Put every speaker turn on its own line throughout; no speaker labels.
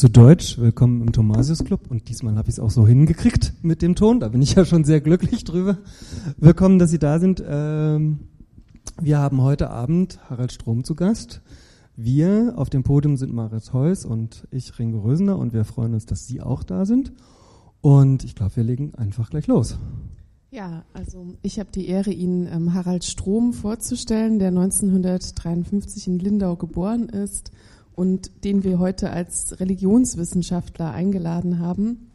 Zu Deutsch, willkommen im Thomasius Club und diesmal habe ich es auch so hingekriegt mit dem Ton, da bin ich ja schon sehr glücklich drüber. Willkommen, dass Sie da sind. Ähm, wir haben heute Abend Harald Strom zu Gast. Wir auf dem Podium sind Marit Heuss und ich, Ringo Rösener und wir freuen uns, dass Sie auch da sind. Und ich glaube, wir legen einfach gleich los.
Ja, also ich habe die Ehre, Ihnen ähm, Harald Strom vorzustellen, der 1953 in Lindau geboren ist und den wir heute als Religionswissenschaftler eingeladen haben.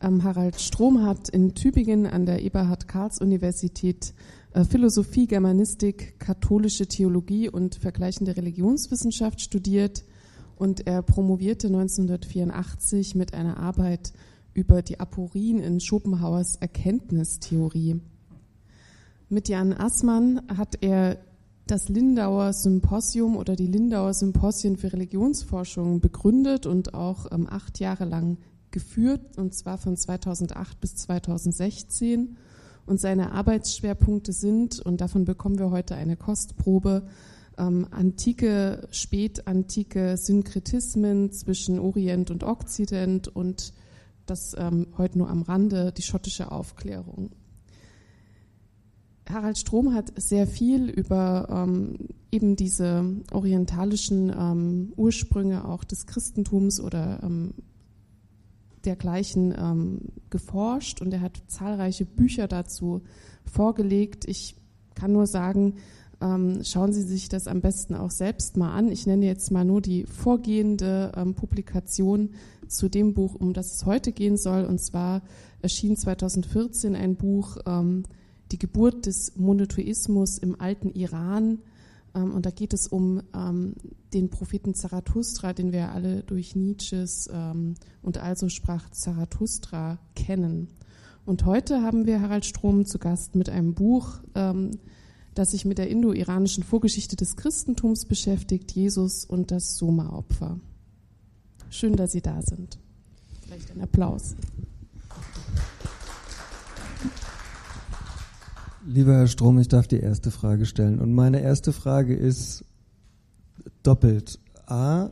Ähm, Harald Strom hat in Tübingen an der Eberhard-Karls-Universität äh, Philosophie, Germanistik, katholische Theologie und vergleichende Religionswissenschaft studiert und er promovierte 1984 mit einer Arbeit über die Aporien in Schopenhauers Erkenntnistheorie. Mit Jan Assmann hat er das Lindauer Symposium oder die Lindauer Symposien für Religionsforschung begründet und auch ähm, acht Jahre lang geführt, und zwar von 2008 bis 2016. Und seine Arbeitsschwerpunkte sind, und davon bekommen wir heute eine Kostprobe, ähm, antike, spätantike Synkretismen zwischen Orient und Okzident und das ähm, heute nur am Rande, die schottische Aufklärung. Harald Strom hat sehr viel über ähm, eben diese orientalischen ähm, Ursprünge auch des Christentums oder ähm, dergleichen ähm, geforscht und er hat zahlreiche Bücher dazu vorgelegt. Ich kann nur sagen, ähm, schauen Sie sich das am besten auch selbst mal an. Ich nenne jetzt mal nur die vorgehende ähm, Publikation zu dem Buch, um das es heute gehen soll. Und zwar erschien 2014 ein Buch, die Geburt des Monotheismus im alten Iran. Ähm, und da geht es um ähm, den Propheten Zarathustra, den wir alle durch Nietzsches ähm, und also sprach Zarathustra kennen. Und heute haben wir Harald Strom zu Gast mit einem Buch, ähm, das sich mit der indo-iranischen Vorgeschichte des Christentums beschäftigt, Jesus und das Soma-Opfer. Schön, dass Sie da sind. Vielleicht ein Applaus.
Lieber Herr Strom, ich darf die erste Frage stellen. Und meine erste Frage ist doppelt. A,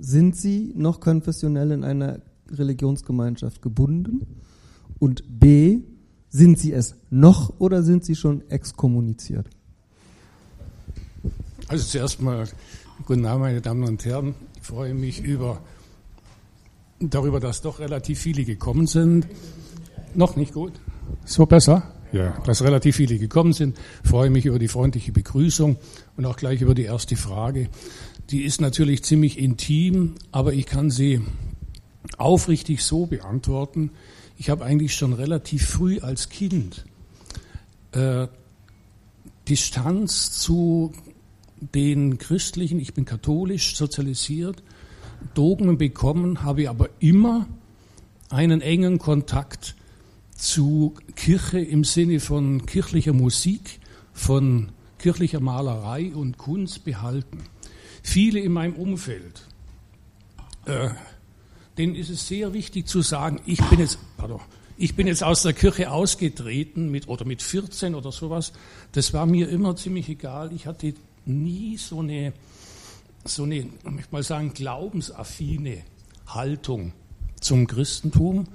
sind Sie noch konfessionell in einer Religionsgemeinschaft gebunden? Und B, sind Sie es noch oder sind Sie schon exkommuniziert?
Also zuerst mal guten Abend, meine Damen und Herren. Ich freue mich über, darüber, dass doch relativ viele gekommen sind. Noch nicht gut? So besser? Ja, dass relativ viele gekommen sind. Freue mich über die freundliche Begrüßung und auch gleich über die erste Frage. Die ist natürlich ziemlich intim, aber ich kann sie aufrichtig so beantworten. Ich habe eigentlich schon relativ früh als Kind äh, Distanz zu den christlichen, ich bin katholisch sozialisiert, Dogmen bekommen, habe aber immer einen engen Kontakt zu Kirche im Sinne von kirchlicher Musik, von kirchlicher Malerei und Kunst behalten. Viele in meinem Umfeld, äh, denen ist es sehr wichtig zu sagen, ich bin jetzt, pardon, ich bin jetzt aus der Kirche ausgetreten mit, oder mit 14 oder sowas. Das war mir immer ziemlich egal. Ich hatte nie so eine, so eine, ich möchte mal sagen, glaubensaffine Haltung zum Christentum,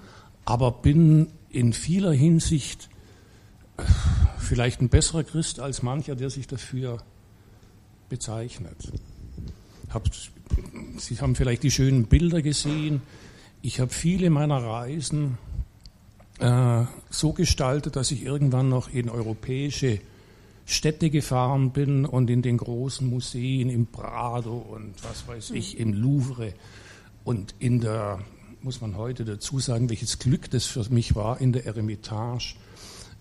aber bin in vieler Hinsicht äh, vielleicht ein besserer Christ als mancher, der sich dafür bezeichnet. Sie haben vielleicht die schönen Bilder gesehen. Ich habe viele meiner Reisen äh, so gestaltet, dass ich irgendwann noch in europäische Städte gefahren bin und in den großen Museen im Prado und was weiß ich, im Louvre und in der muss man heute dazu sagen, welches Glück das für mich war in der Eremitage.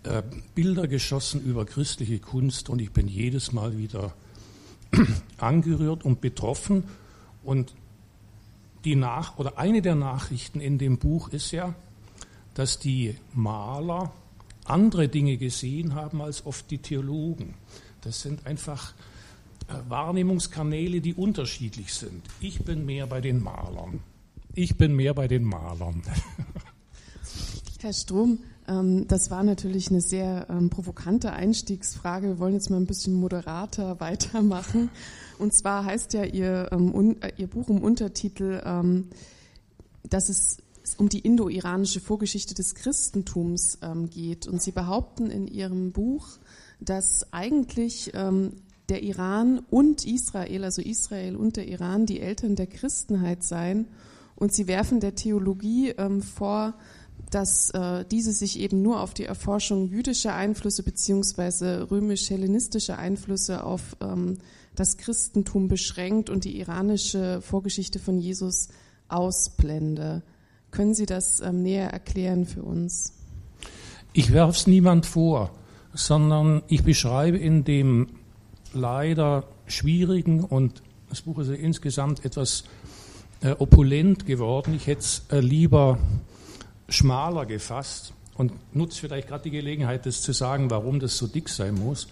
Äh, Bilder geschossen über christliche Kunst und ich bin jedes Mal wieder angerührt und betroffen. Und die Nach oder eine der Nachrichten in dem Buch ist ja, dass die Maler andere Dinge gesehen haben als oft die Theologen. Das sind einfach äh, Wahrnehmungskanäle, die unterschiedlich sind. Ich bin mehr bei den Malern. Ich bin mehr bei den Malern.
Herr Strom, ähm, das war natürlich eine sehr ähm, provokante Einstiegsfrage. Wir wollen jetzt mal ein bisschen moderater weitermachen. Und zwar heißt ja Ihr, ähm, äh, Ihr Buch im Untertitel, dass es um die indo-iranische Vorgeschichte des Christentums geht. Und Sie behaupten in Ihrem Buch, dass eigentlich der Iran und Israel, also Israel und der Iran, die Eltern der Christenheit seien. Und Sie werfen der Theologie vor, dass äh, diese sich eben nur auf die Erforschung jüdischer Einflüsse beziehungsweise römisch-hellenistischer Einflüsse auf ähm, das Christentum beschränkt und die iranische Vorgeschichte von Jesus ausblende. Können Sie das ähm, näher erklären für uns?
Ich werfe es niemand vor, sondern ich beschreibe in dem leider schwierigen und das Buch ist ja insgesamt etwas äh, opulent geworden. Ich hätte es äh, lieber schmaler gefasst und nutze vielleicht gerade die Gelegenheit, das zu sagen, warum das so dick sein muss,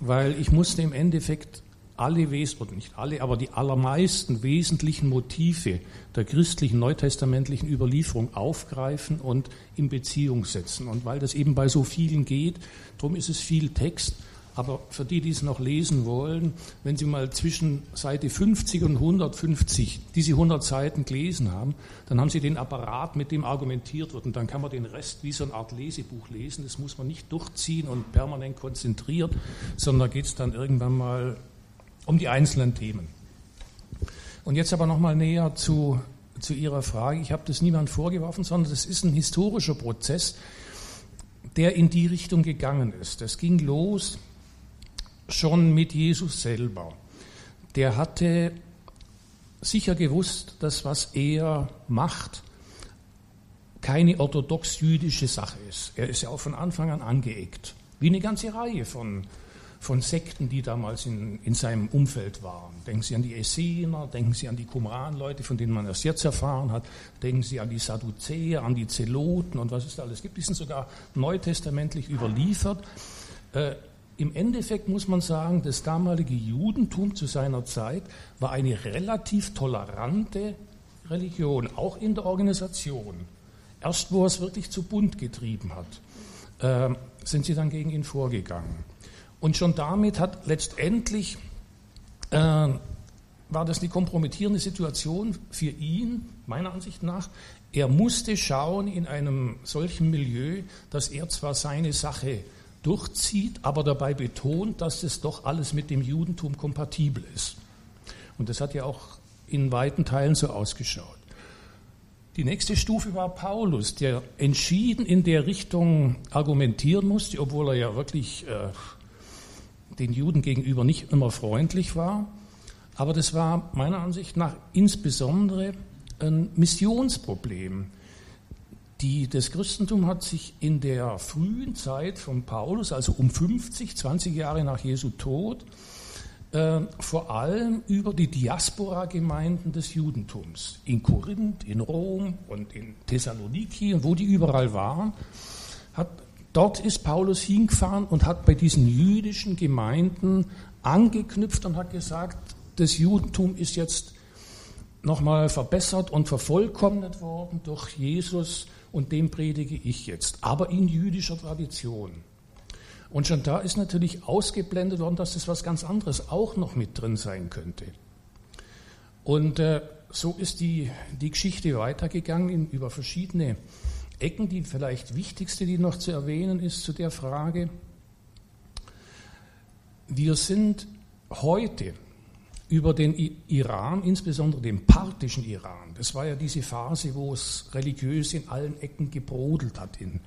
weil ich musste im Endeffekt alle Wesen, oder nicht alle, aber die allermeisten wesentlichen Motive der christlichen neutestamentlichen Überlieferung aufgreifen und in Beziehung setzen. Und weil das eben bei so vielen geht, darum ist es viel Text, aber für die, die es noch lesen wollen, wenn Sie mal zwischen Seite 50 und 150 diese 100 Seiten gelesen haben, dann haben Sie den Apparat, mit dem argumentiert wird. Und dann kann man den Rest wie so eine Art Lesebuch lesen. Das muss man nicht durchziehen und permanent konzentriert, sondern da geht es dann irgendwann mal um die einzelnen Themen. Und jetzt aber nochmal näher zu, zu Ihrer Frage. Ich habe das niemand vorgeworfen, sondern das ist ein historischer Prozess, der in die Richtung gegangen ist. Das ging los schon mit Jesus selber. Der hatte sicher gewusst, dass was er macht, keine orthodox-jüdische Sache ist. Er ist ja auch von Anfang an angeeckt, wie eine ganze Reihe von, von Sekten, die damals in, in seinem Umfeld waren. Denken Sie an die Essener, denken Sie an die Qumran-Leute, von denen man erst jetzt erfahren hat, denken Sie an die Sadduzäer, an die Zeloten und was es da alles gibt. Die sind sogar neutestamentlich überliefert. Im Endeffekt muss man sagen, das damalige Judentum zu seiner Zeit war eine relativ tolerante Religion, auch in der Organisation. Erst wo er es wirklich zu bunt getrieben hat, äh, sind sie dann gegen ihn vorgegangen. Und schon damit hat letztendlich äh, war das eine kompromittierende Situation für ihn, meiner Ansicht nach. Er musste schauen in einem solchen Milieu, dass er zwar seine Sache durchzieht, aber dabei betont, dass es doch alles mit dem Judentum kompatibel ist. Und das hat ja auch in weiten Teilen so ausgeschaut. Die nächste Stufe war Paulus, der entschieden in der Richtung argumentieren musste, obwohl er ja wirklich äh, den Juden gegenüber nicht immer freundlich war. Aber das war meiner Ansicht nach insbesondere ein Missionsproblem. Die, das Christentum hat sich in der frühen Zeit von Paulus, also um 50, 20 Jahre nach Jesu Tod, äh, vor allem über die Diaspora-Gemeinden des Judentums in Korinth, in Rom und in Thessaloniki und wo die überall waren, hat, dort ist Paulus hingefahren und hat bei diesen jüdischen Gemeinden angeknüpft und hat gesagt, das Judentum ist jetzt nochmal verbessert und vervollkommnet worden durch Jesus und dem predige ich jetzt, aber in jüdischer Tradition. Und schon da ist natürlich ausgeblendet worden, dass das was ganz anderes auch noch mit drin sein könnte. Und äh, so ist die, die Geschichte weitergegangen in, über verschiedene Ecken. Die vielleicht wichtigste, die noch zu erwähnen ist zu der Frage, wir sind heute über den Iran, insbesondere den parthischen Iran. Das war ja diese Phase, wo es religiös in allen Ecken gebrodelt hat in,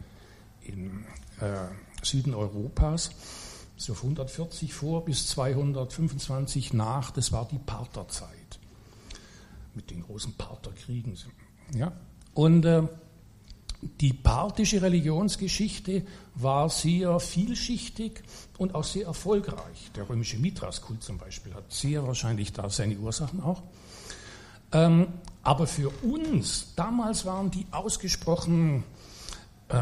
in äh, Süden Europas. So 140 vor bis 225 nach, das war die Partherzeit mit den großen Partherkriegen. Ja? Und äh, die parthische Religionsgeschichte war sehr vielschichtig und auch sehr erfolgreich. Der römische Mithraskult zum Beispiel hat sehr wahrscheinlich da seine Ursachen auch. Ähm, Aber für uns, damals waren die ausgesprochen äh,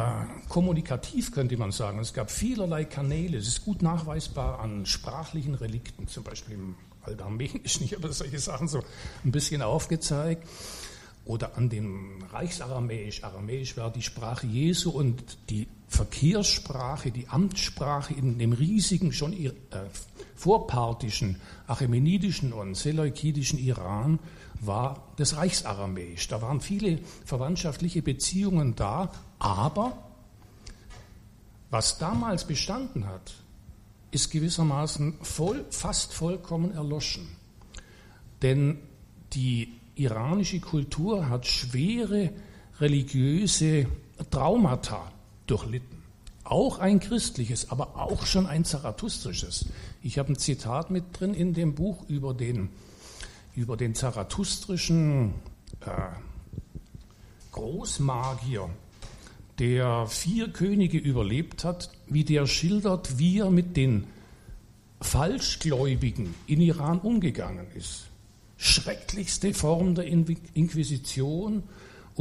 kommunikativ, könnte man sagen. Es gab vielerlei Kanäle. Es ist gut nachweisbar an sprachlichen Relikten, zum Beispiel im Altarmenischen. Ich habe solche Sachen so ein bisschen aufgezeigt. Oder an dem Reichsaramäisch. Aramäisch war die Sprache Jesu und die Verkehrssprache, die Amtssprache in dem riesigen, schon äh, vorpartischen, achämenidischen und seleukidischen Iran war das Reichsaramäisch. Da waren viele verwandtschaftliche Beziehungen da, aber was damals bestanden hat, ist gewissermaßen voll, fast vollkommen erloschen. Denn die iranische Kultur hat schwere religiöse Traumata durchlitten. Auch ein christliches, aber auch schon ein zarathustrisches. Ich habe ein Zitat mit drin in dem Buch über den, über den zarathustrischen äh, Großmagier, der vier Könige überlebt hat, wie der schildert, wie er mit den Falschgläubigen in Iran umgegangen ist. Schrecklichste Form der Inquisition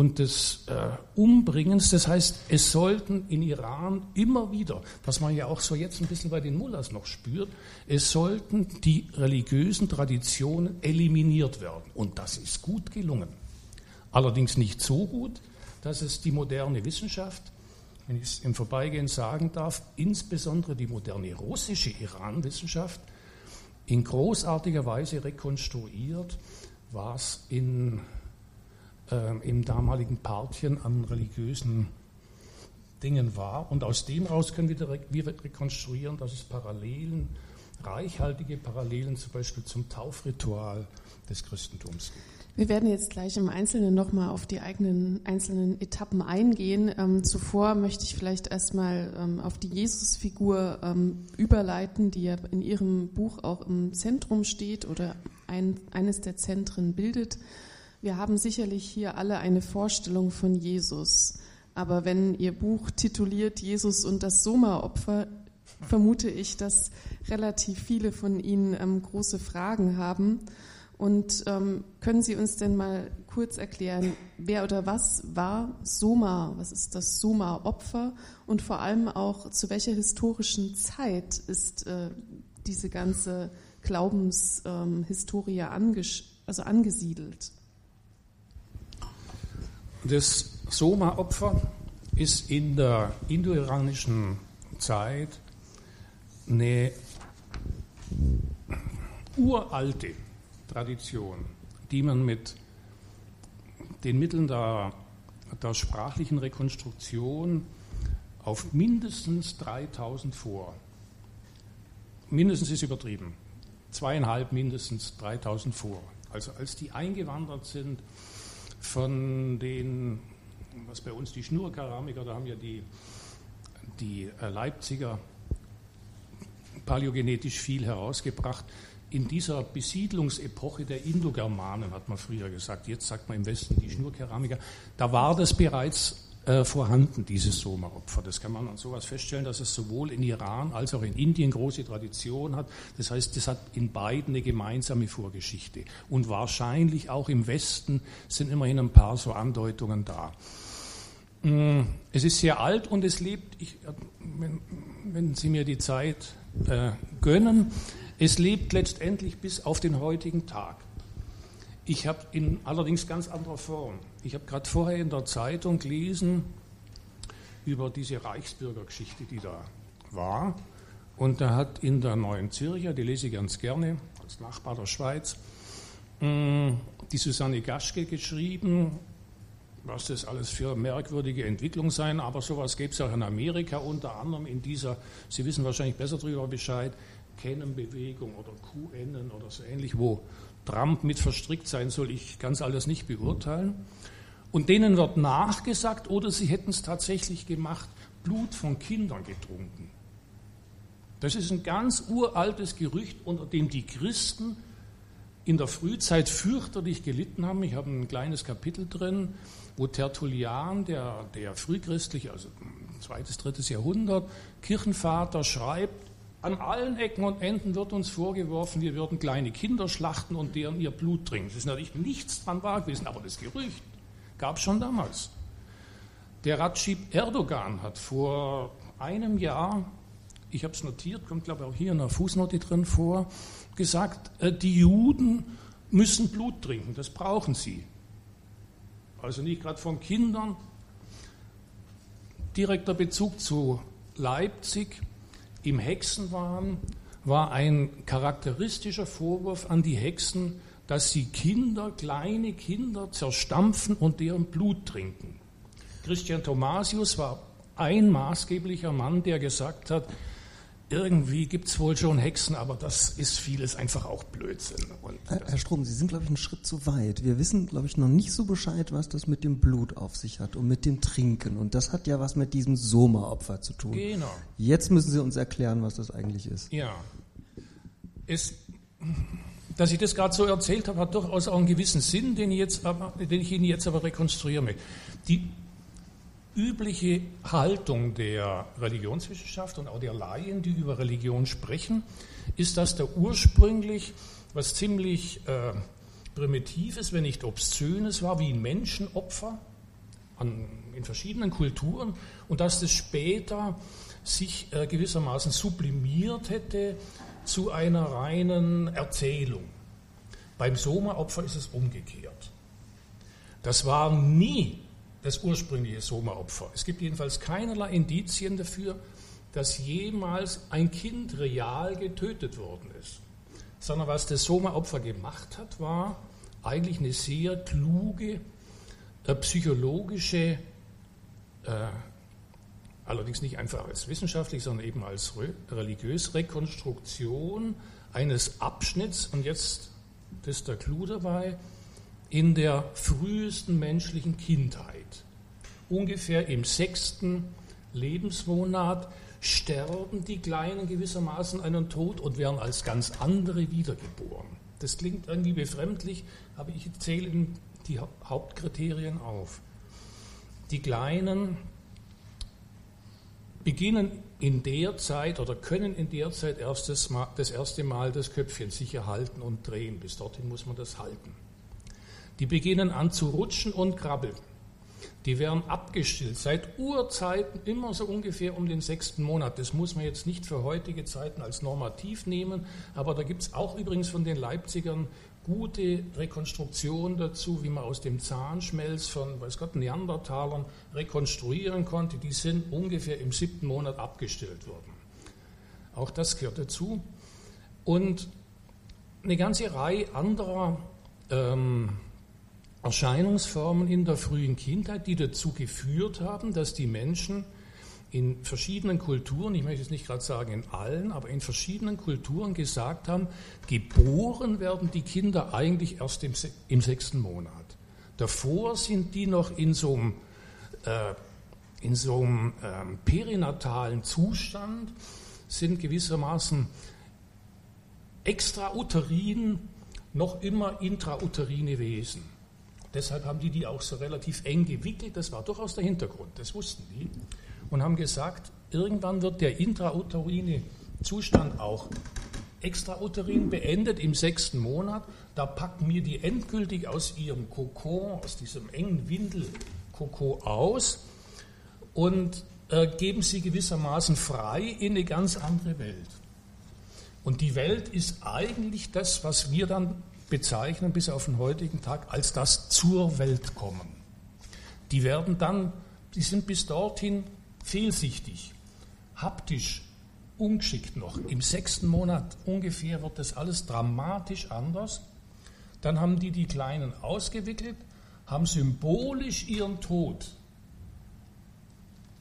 und des äh, Umbringens. Das heißt, es sollten in Iran immer wieder, was man ja auch so jetzt ein bisschen bei den Mullahs noch spürt, es sollten die religiösen Traditionen eliminiert werden. Und das ist gut gelungen. Allerdings nicht so gut, dass es die moderne Wissenschaft, wenn ich es im Vorbeigehen sagen darf, insbesondere die moderne russische Iran-Wissenschaft, in großartiger Weise rekonstruiert, was in, äh, im damaligen Partien an religiösen Dingen war. Und aus dem heraus können wir, wir rekonstruieren, dass es Parallelen, reichhaltige Parallelen zum Beispiel zum Taufritual des Christentums gibt.
Wir werden jetzt gleich im Einzelnen nochmal auf die eigenen einzelnen Etappen eingehen. Ähm, zuvor möchte ich vielleicht erstmal ähm, auf die Jesusfigur ähm, überleiten, die ja in Ihrem Buch auch im Zentrum steht oder ein, eines der Zentren bildet. Wir haben sicherlich hier alle eine Vorstellung von Jesus. Aber wenn Ihr Buch tituliert Jesus und das Soma-Opfer, vermute ich, dass relativ viele von Ihnen ähm, große Fragen haben. Und ähm, können Sie uns denn mal kurz erklären, wer oder was war Soma? Was ist das Soma-Opfer? Und vor allem auch, zu welcher historischen Zeit ist äh, diese ganze Glaubenshistorie ähm, also angesiedelt?
Das Soma-Opfer ist in der indo-iranischen Zeit eine uralte Tradition, die man mit den Mitteln der, der sprachlichen Rekonstruktion auf mindestens 3000 vor, mindestens ist übertrieben, zweieinhalb mindestens 3000 vor. Also als die eingewandert sind von den, was bei uns die Schnurkeramiker, da haben ja die, die äh, Leipziger paläogenetisch viel herausgebracht, in dieser Besiedlungsepoche der Indogermanen, hat man früher gesagt, jetzt sagt man im Westen die Schnurkeramiker, da war das bereits äh, vorhanden, dieses Soma-Opfer. Das kann man an sowas feststellen, dass es sowohl in Iran als auch in Indien große Tradition hat. Das heißt, das hat in beiden eine gemeinsame Vorgeschichte. Und wahrscheinlich auch im Westen sind immerhin ein paar so Andeutungen da. Mm, es ist sehr alt und es lebt, ich, wenn, wenn, Sie mir die Zeit äh, gönnen, es lebt letztendlich bis auf den heutigen Tag. Ich habe in allerdings ganz anderer Form. Ich habe gerade vorher in der Zeitung gelesen über diese Reichsbürgergeschichte, die da war. Und da hat in der Neuen Zürcher, die lese ich ganz gerne, als Nachbar der Schweiz, mm, die Susanne Gaschke geschrieben, was das alles für merkwürdige Entwicklung sein, aber sowas gäbe es auch in Amerika, unter anderem in dieser, Sie wissen wahrscheinlich besser darüber Bescheid, Kennenbewegung oder QN oder so ähnlich, wo Trump mit verstrickt sein soll, ich kann es alles nicht beurteilen. Und denen wird nachgesagt, oder sie hätten es tatsächlich gemacht, Blut von Kindern getrunken. Das ist ein ganz uraltes Gerücht, unter dem die Christen in der Frühzeit fürchterlich gelitten haben. Ich habe ein kleines Kapitel drin, wo Tertullian, der, der frühchristliche, also zweites, drittes Jahrhundert, Kirchenvater, schreibt, an allen Ecken und Enden wird uns vorgeworfen, wir würden kleine Kinder schlachten und deren ihr Blut trinken. Es ist natürlich nichts dran wahr gewesen, aber das Gerücht gab es schon damals. Der Ratschib Erdogan hat vor einem Jahr, ich habe es notiert, kommt glaube ich auch hier in der Fußnote drin vor, gesagt, äh, die Juden müssen Blut trinken, das brauchen sie. Also nicht gerade von Kindern. Direkter Bezug zu Leipzig im Hexenwahn war ein charakteristischer Vorwurf an die Hexen, dass sie Kinder, kleine Kinder zerstampfen und deren Blut trinken. Christian Thomasius war ein maßgeblicher Mann, der gesagt hat, irgendwie gibt es wohl schon Hexen, aber das ist vieles einfach auch Blödsinn.
Herr, Strom, Sie sind, glaube ich, einen Schritt zu weit. Wir wissen, glaube ich, noch nicht so Bescheid, was das mit dem Blut auf sich hat und mit dem Trinken. Und das hat ja was mit diesem Soma-Opfer zu tun.
Genau.
Jetzt müssen Sie uns erklären, was das eigentlich ist.
Ja. Es, dass ich das gerade so erzählt habe, hat durchaus auch einen gewissen Sinn, den ich, jetzt aber, den ich Ihnen jetzt aber rekonstruieren möchte. Die übliche Haltung der Religionswissenschaft und auch der Laien, die über Religion sprechen, ist, dass da ursprünglich was ziemlich äh, Primitives, wenn nicht Obszönes war, wie ein Menschenopfer an, in verschiedenen Kulturen und dass das später sich äh, gewissermaßen sublimiert hätte zu einer reinen Erzählung. Beim Soma-Opfer ist es umgekehrt. Das war nie das ursprüngliche Soma-Opfer. Es gibt jedenfalls keinerlei Indizien dafür, dass jemals ein Kind real getötet worden ist. Sondern was das Soma-Opfer gemacht hat, war eigentlich eine sehr kluge äh, psychologische, äh, allerdings nicht einfach als wissenschaftlich, sondern eben als re religiös Rekonstruktion eines Abschnitts, und jetzt ist der Clou dabei, in der frühesten menschlichen Kindheit, ungefähr im sechsten Lebensmonat, sterben die Kleinen gewissermaßen einen Tod und werden als ganz andere wiedergeboren. Das klingt irgendwie befremdlich, aber ich zähle Ihnen die Hauptkriterien auf. Die Kleinen beginnen in der Zeit oder können in der Zeit erst das, das erste Mal das Köpfchen sicher halten und drehen. Bis dorthin muss man das halten. Die beginnen an zu rutschen und krabbeln. Die werden abgestillt, seit Urzeiten immer so ungefähr um den sechsten Monat. Das muss man jetzt nicht für heutige Zeiten als normativ nehmen, aber da gibt es auch übrigens von den Leipzigern gute Rekonstruktionen dazu, wie man aus dem Zahnschmelz von, weiß Gott, Neandertalern rekonstruieren konnte. Die sind ungefähr im siebten Monat abgestillt worden. Auch das gehört dazu. Und eine ganze Reihe anderer ähm, Erscheinungsformen in der frühen Kindheit, die dazu geführt haben, dass die Menschen in verschiedenen Kulturen, ich möchte jetzt nicht gerade sagen in allen, aber in verschiedenen Kulturen gesagt haben, geboren werden die Kinder eigentlich erst im, im sechsten Monat. Davor sind die noch in so einem, äh, in so einem äh, perinatalen Zustand, sind gewissermaßen extrauterin noch immer intrauterine Wesen. Deshalb haben die die auch so relativ eng gewickelt. Das war durchaus der Hintergrund, das wussten die. Und haben gesagt, irgendwann wird der intrauterine Zustand auch extrauterin beendet im sechsten Monat. Da packen wir die endgültig aus ihrem Kokon, aus diesem engen Windelkoko aus und äh, geben sie gewissermaßen frei in eine ganz andere Welt. Und die Welt ist eigentlich das, was wir dann bezeichnen bis auf den heutigen Tag als das zur Welt kommen. Die werden dann, die sind bis dorthin fehlsichtig, haptisch, ungeschickt noch. Im sechsten Monat ungefähr wird das alles dramatisch anders. Dann haben die die Kleinen ausgewickelt, haben symbolisch ihren Tod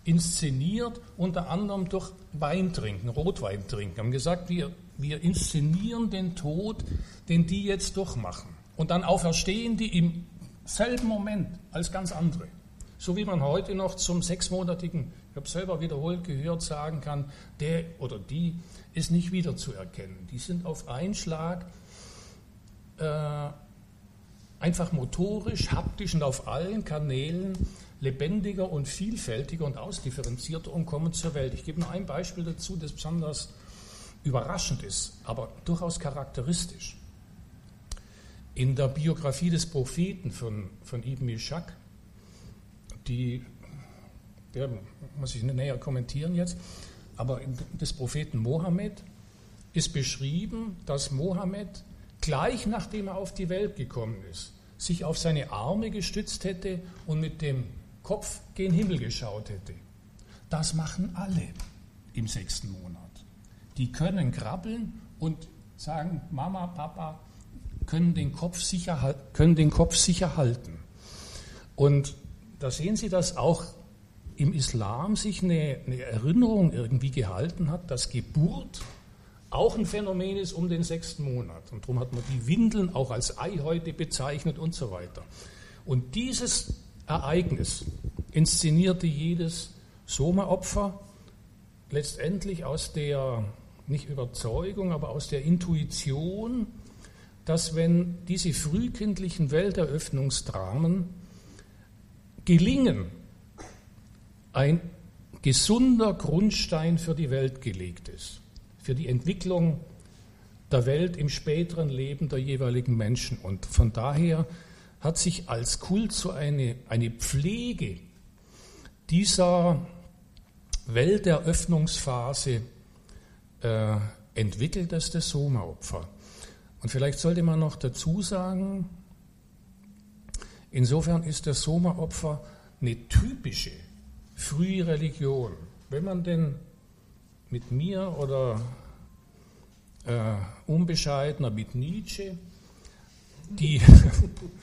inszeniert, unter anderem durch Wein trinken, Rotwein trinken. Haben gesagt, wir wir inszenieren den Tod, den die jetzt durchmachen. Und dann auferstehen die im selben Moment als ganz andere. So wie man heute noch zum sechsmonatigen, ich habe selber wiederholt gehört, sagen kann, der oder die ist nicht wiederzuerkennen. Die sind auf einen Schlag äh, einfach motorisch, haptisch und auf allen Kanälen lebendiger und vielfältiger und ausdifferenzierter und kommen zur Welt. Ich gebe nur ein Beispiel dazu, das besonders überraschend ist, aber durchaus charakteristisch. In der Biografie des Propheten von, von Ibn Ishaq, die der muss ich nicht näher kommentieren jetzt, aber des Propheten Mohammed ist beschrieben, dass Mohammed gleich nachdem er auf die Welt gekommen ist, sich auf seine Arme gestützt hätte und mit dem Kopf gen Himmel geschaut hätte. Das machen alle im sechsten Monat. Die können krabbeln und sagen, Mama, Papa, können den Kopf sicher, können den Kopf sicher halten. Und da sehen Sie, dass auch im Islam sich eine, eine Erinnerung irgendwie gehalten hat, dass Geburt auch ein Phänomen ist um den sechsten Monat. Und darum hat man die Windeln auch als Eihäute bezeichnet und so weiter. Und dieses Ereignis inszenierte jedes Soma-Opfer letztendlich aus der, nicht Überzeugung, aber aus der Intuition, dass wenn diese frühkindlichen Welteröffnungsdramen gelingen, ein gesunder Grundstein für die Welt gelegt ist für die Entwicklung der Welt im späteren Leben der jeweiligen Menschen. Und von daher hat sich als Kult so eine, eine Pflege dieser Welteröffnungsphase äh, entwickelt, das das Soma-Opfer. Und vielleicht sollte man noch dazu sagen, insofern ist das Soma-Opfer eine typische frühe Religion. Wenn man den mit mir oder äh, unbescheidener mit Nietzsche die,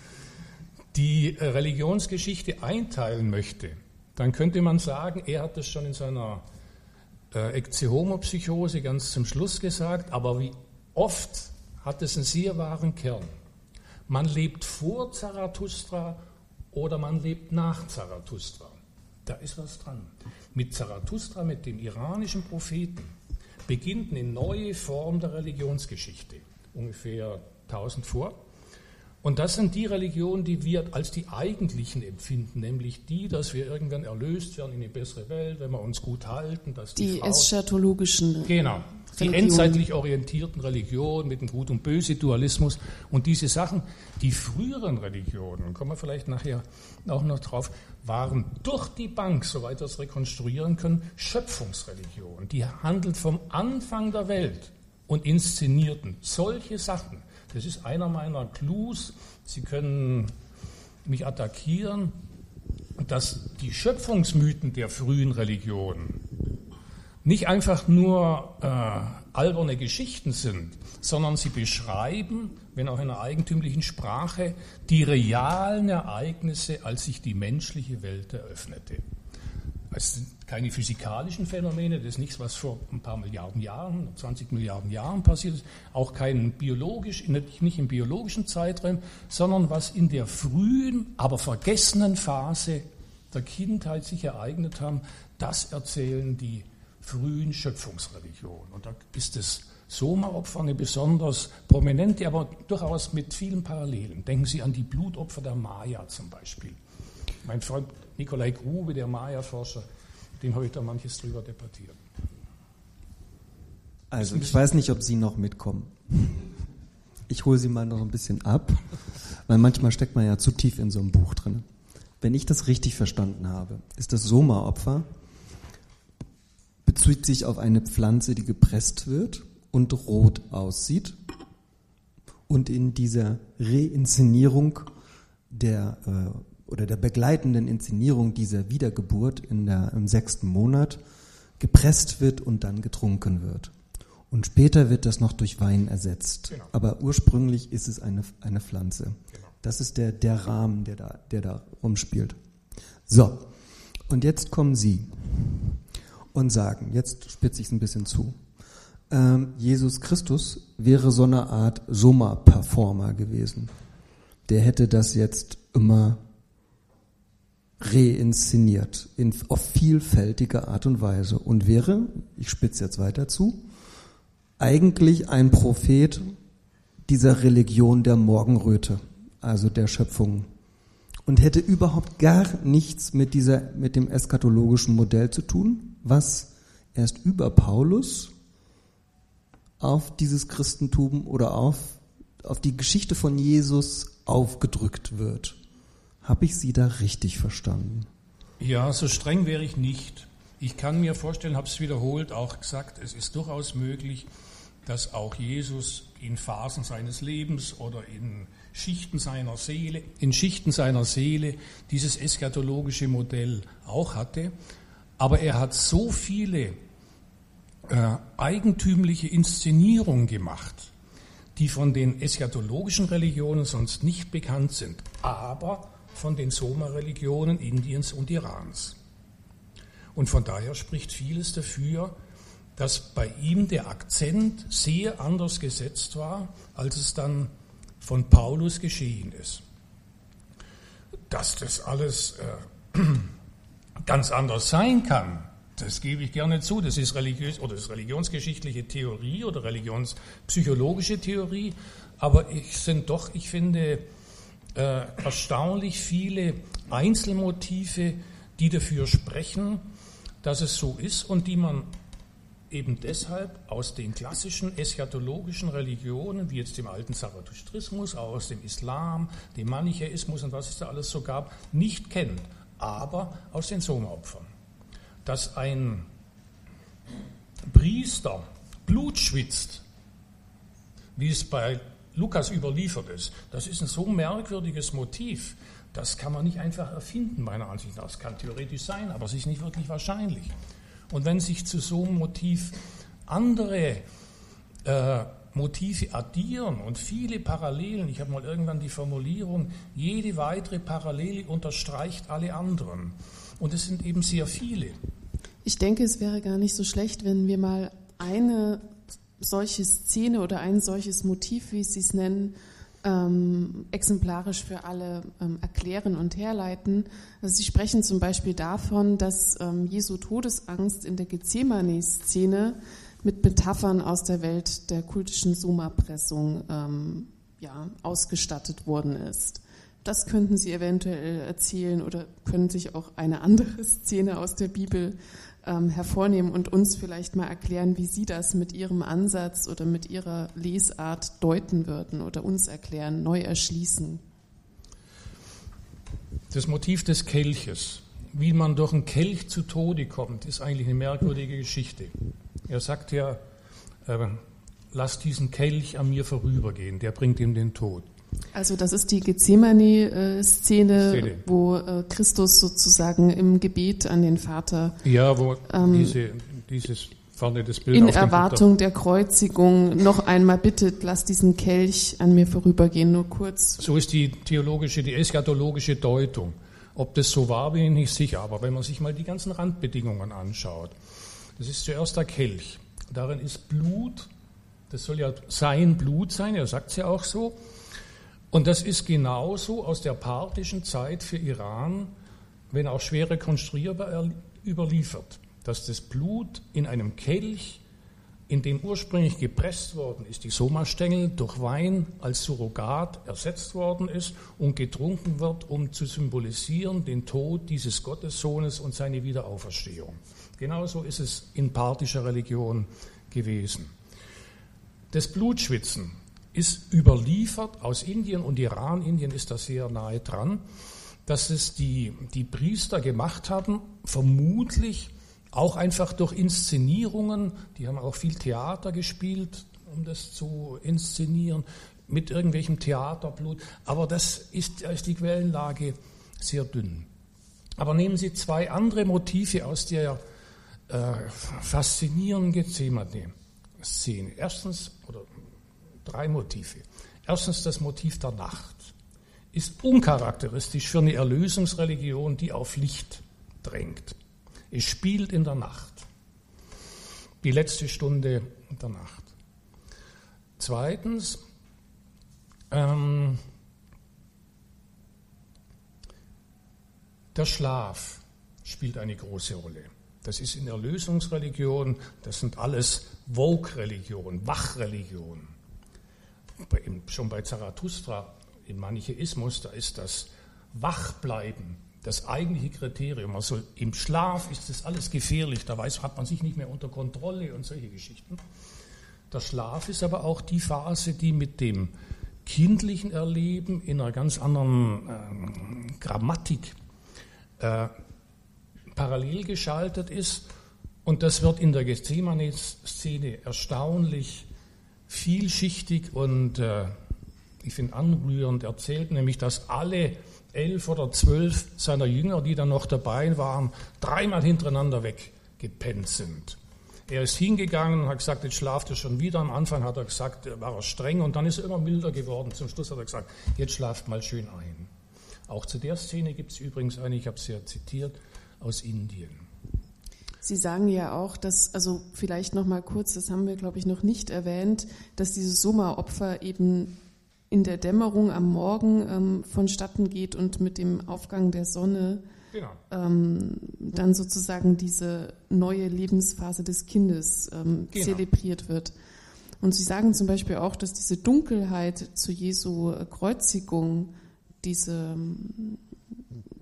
die Religionsgeschichte einteilen möchte, dann könnte man sagen, er hat das schon in seiner äh, Ekzehomopsychose ganz zum Schluss gesagt, aber wie oft hat es einen sehr wahren Kern. Man lebt vor Zarathustra oder man lebt nach Zarathustra. Da ist was dran. Mit Zarathustra, mit dem iranischen Propheten, beginnt eine neue Form der Religionsgeschichte, ungefähr 1000 vor. Und das sind die Religionen, die wir als die eigentlichen empfinden, nämlich die, dass wir irgendwann erlöst werden in eine bessere Welt, wenn wir uns gut halten, dass die,
die Frau, eschatologischen
genau die Religion. endzeitlich orientierten Religionen mit dem Gut und Böse Dualismus und diese Sachen, die früheren Religionen, kommen wir vielleicht nachher auch noch drauf, waren durch die Bank, soweit wir es rekonstruieren können, Schöpfungsreligionen. Die handelt vom Anfang der Welt und inszenierten solche Sachen. Das ist einer meiner Clues. Sie können mich attackieren, dass die Schöpfungsmythen der frühen Religionen nicht einfach nur äh, alberne Geschichten sind, sondern sie beschreiben, wenn auch in einer eigentümlichen Sprache, die realen Ereignisse, als sich die menschliche Welt eröffnete. Es sind keine physikalischen Phänomene, das ist nichts, was vor ein paar Milliarden Jahren, 20 Milliarden Jahren passiert ist, auch kein biologisch, nicht im biologischen Zeitraum, sondern was in der frühen, aber vergessenen Phase der Kindheit sich ereignet haben, das erzählen die frühen Schöpfungsreligionen. Und da ist das Soma-Opfer eine besonders prominente, aber durchaus mit vielen Parallelen. Denken Sie an die Blutopfer der Maya zum Beispiel. Mein Freund Nikolai Grube, der Maya-Forscher, dem habe ich da manches drüber debattiert.
Also, ich weiß nicht, ob Sie noch mitkommen. Ich hole Sie mal noch ein bisschen ab, weil manchmal steckt man ja zu tief in so einem Buch drin. Wenn ich das richtig verstanden habe, ist das Soma-Opfer bezieht sich auf eine Pflanze, die gepresst wird und rot aussieht. Und in dieser Reinszenierung der äh, oder der begleitenden Inszenierung dieser Wiedergeburt in der, im sechsten Monat gepresst wird und dann getrunken wird. Und später wird das noch durch Wein ersetzt. Genau. Aber ursprünglich ist es eine, eine Pflanze. Genau. Das ist der, der Rahmen, der da, der da rumspielt. So, und jetzt kommen Sie und sagen, jetzt spitze ich es ein bisschen zu, ähm, Jesus Christus wäre so eine Art Summa-Performer gewesen. Der hätte das jetzt immer reinszeniert, in, auf vielfältige Art und Weise und wäre, ich spitze jetzt weiter zu, eigentlich ein Prophet dieser Religion der Morgenröte, also der Schöpfung und hätte überhaupt gar nichts mit dieser, mit dem eschatologischen Modell zu tun, was erst über Paulus auf dieses Christentum oder auf, auf die Geschichte von Jesus aufgedrückt wird. Habe ich Sie da richtig verstanden?
Ja, so streng wäre ich nicht. Ich kann mir vorstellen, habe es wiederholt auch gesagt, es ist durchaus möglich, dass auch Jesus in Phasen seines Lebens oder in Schichten seiner Seele, in Schichten seiner Seele dieses eschatologische Modell auch hatte. Aber er hat so viele äh, eigentümliche Inszenierungen gemacht, die von den eschatologischen Religionen sonst nicht bekannt sind, aber von den Soma-Religionen Indiens und Irans. Und von daher spricht vieles dafür, dass bei ihm der Akzent sehr anders gesetzt war, als es dann von Paulus geschehen ist. Dass das alles äh, ganz anders sein kann, das gebe ich gerne zu. Das ist religiös oder ist religionsgeschichtliche Theorie oder religionspsychologische Theorie. Aber ich sind doch, ich finde, äh, erstaunlich viele Einzelmotive, die dafür sprechen, dass es so ist und die man eben deshalb aus den klassischen eschatologischen Religionen, wie jetzt dem alten Zarathustrismus, aus dem Islam, dem Manichäismus und was es da alles so gab, nicht kennt, aber aus den Soma-Opfern. Dass ein Priester Blut schwitzt, wie es bei Lukas überliefert ist, das ist ein so merkwürdiges Motiv, das kann man nicht einfach erfinden, meiner Ansicht nach. Das kann theoretisch sein, aber es ist nicht wirklich wahrscheinlich. Und wenn sich zu so einem Motiv andere äh, Motive addieren und viele Parallelen, ich habe mal irgendwann die Formulierung, jede weitere Parallele unterstreicht alle anderen. Und es sind eben sehr viele.
Ich denke, es wäre gar nicht so schlecht, wenn wir mal eine solche Szene oder ein solches Motiv, wie Sie es nennen, ähm, exemplarisch für alle ähm, erklären und herleiten. Also Sie sprechen zum Beispiel davon, dass ähm, Jesu Todesangst in der Gethsemane-Szene mit Metaphern aus der Welt der kultischen Soma-Pressung ähm, ja, ausgestattet worden ist. Das könnten Sie eventuell erzählen oder können sich auch eine andere Szene aus der Bibel ähm, hervornehmen und uns vielleicht mal erklären, wie Sie das mit Ihrem Ansatz oder mit Ihrer Lesart deuten würden oder uns erklären, neu erschließen.
Das Motiv des Kelches, wie man durch einen Kelch zu Tode kommt, ist eigentlich eine merkwürdige Geschichte. Er sagt ja, äh, lass diesen Kelch an mir vorübergehen, der bringt ihm den Tod.
Also das ist die Gethsemane-Szene, wo äh, Christus sozusagen im Gebet an den Vater.
Ja, wo ähm, diese, dieses vorne das Bild
in Erwartung der Kreuzigung noch einmal bittet, lass diesen Kelch an mir vorübergehen, nur kurz.
So ist die theologische, die eschatologische Deutung. Ob das so war, bin ich nicht sicher. Aber wenn man sich mal die ganzen Randbedingungen anschaut, das ist zuerst der Kelch. Darin ist Blut, das soll ja sein Blut sein, er sagt es ja auch so. Und das ist genauso aus der parthischen Zeit für Iran, wenn auch schwer rekonstruierbar überliefert, dass das Blut in einem Kelch, in dem ursprünglich gepresst worden ist, die Somastängel durch Wein als Surrogat ersetzt worden ist und getrunken wird, um zu symbolisieren den Tod dieses Gottessohnes und seine Wiederauferstehung. Genauso ist es in parthischer Religion gewesen. Das Blutschwitzen ist überliefert aus Indien und Iran, Indien ist da sehr nahe dran, dass es die, die Priester gemacht haben, vermutlich auch einfach durch Inszenierungen, die haben auch viel Theater gespielt, um das zu inszenieren, mit irgendwelchem Theaterblut, aber das ist, ist die Quellenlage sehr dünn. Aber nehmen Sie zwei andere Motive aus der äh, faszinierenden Gethsemane-Szene. Erstens, oder Drei Motive. Erstens das Motiv der Nacht ist uncharakteristisch für eine Erlösungsreligion, die auf Licht drängt. Es spielt in der Nacht. Die letzte Stunde der Nacht. Zweitens, ähm, der Schlaf spielt eine große Rolle. Das ist in Erlösungsreligion, das sind alles Vogue-Religionen, Wachreligionen schon bei Zarathustra im Manichäismus, da ist das Wachbleiben das eigentliche Kriterium. Also im Schlaf ist das alles gefährlich, da weiß, hat man sich nicht mehr unter Kontrolle und solche Geschichten. Der Schlaf ist aber auch die Phase, die mit dem kindlichen Erleben in einer ganz anderen äh, Grammatik äh, parallel geschaltet ist. Und das wird in der Gethsemane-Szene erstaunlich vielschichtig und äh, ich finde anrührend erzählt, nämlich dass alle elf oder zwölf seiner Jünger, die dann noch dabei waren, dreimal hintereinander weggepennt sind. Er ist hingegangen und hat gesagt, jetzt schlaft er schon wieder. Am Anfang hat er gesagt, war er streng und dann ist er immer milder geworden. Zum Schluss hat er gesagt, jetzt schlaft mal schön ein. Auch zu der Szene gibt es übrigens eine, ich habe sie ja zitiert, aus Indien.
Sie sagen ja auch, dass, also vielleicht noch mal kurz, das haben wir glaube ich noch nicht erwähnt, dass dieses Sommeropfer eben in der Dämmerung am Morgen ähm, vonstatten geht und mit dem Aufgang der Sonne genau. ähm, dann sozusagen diese neue Lebensphase des Kindes ähm, genau. zelebriert wird. Und Sie sagen zum Beispiel auch, dass diese Dunkelheit zu Jesu Kreuzigung, diese,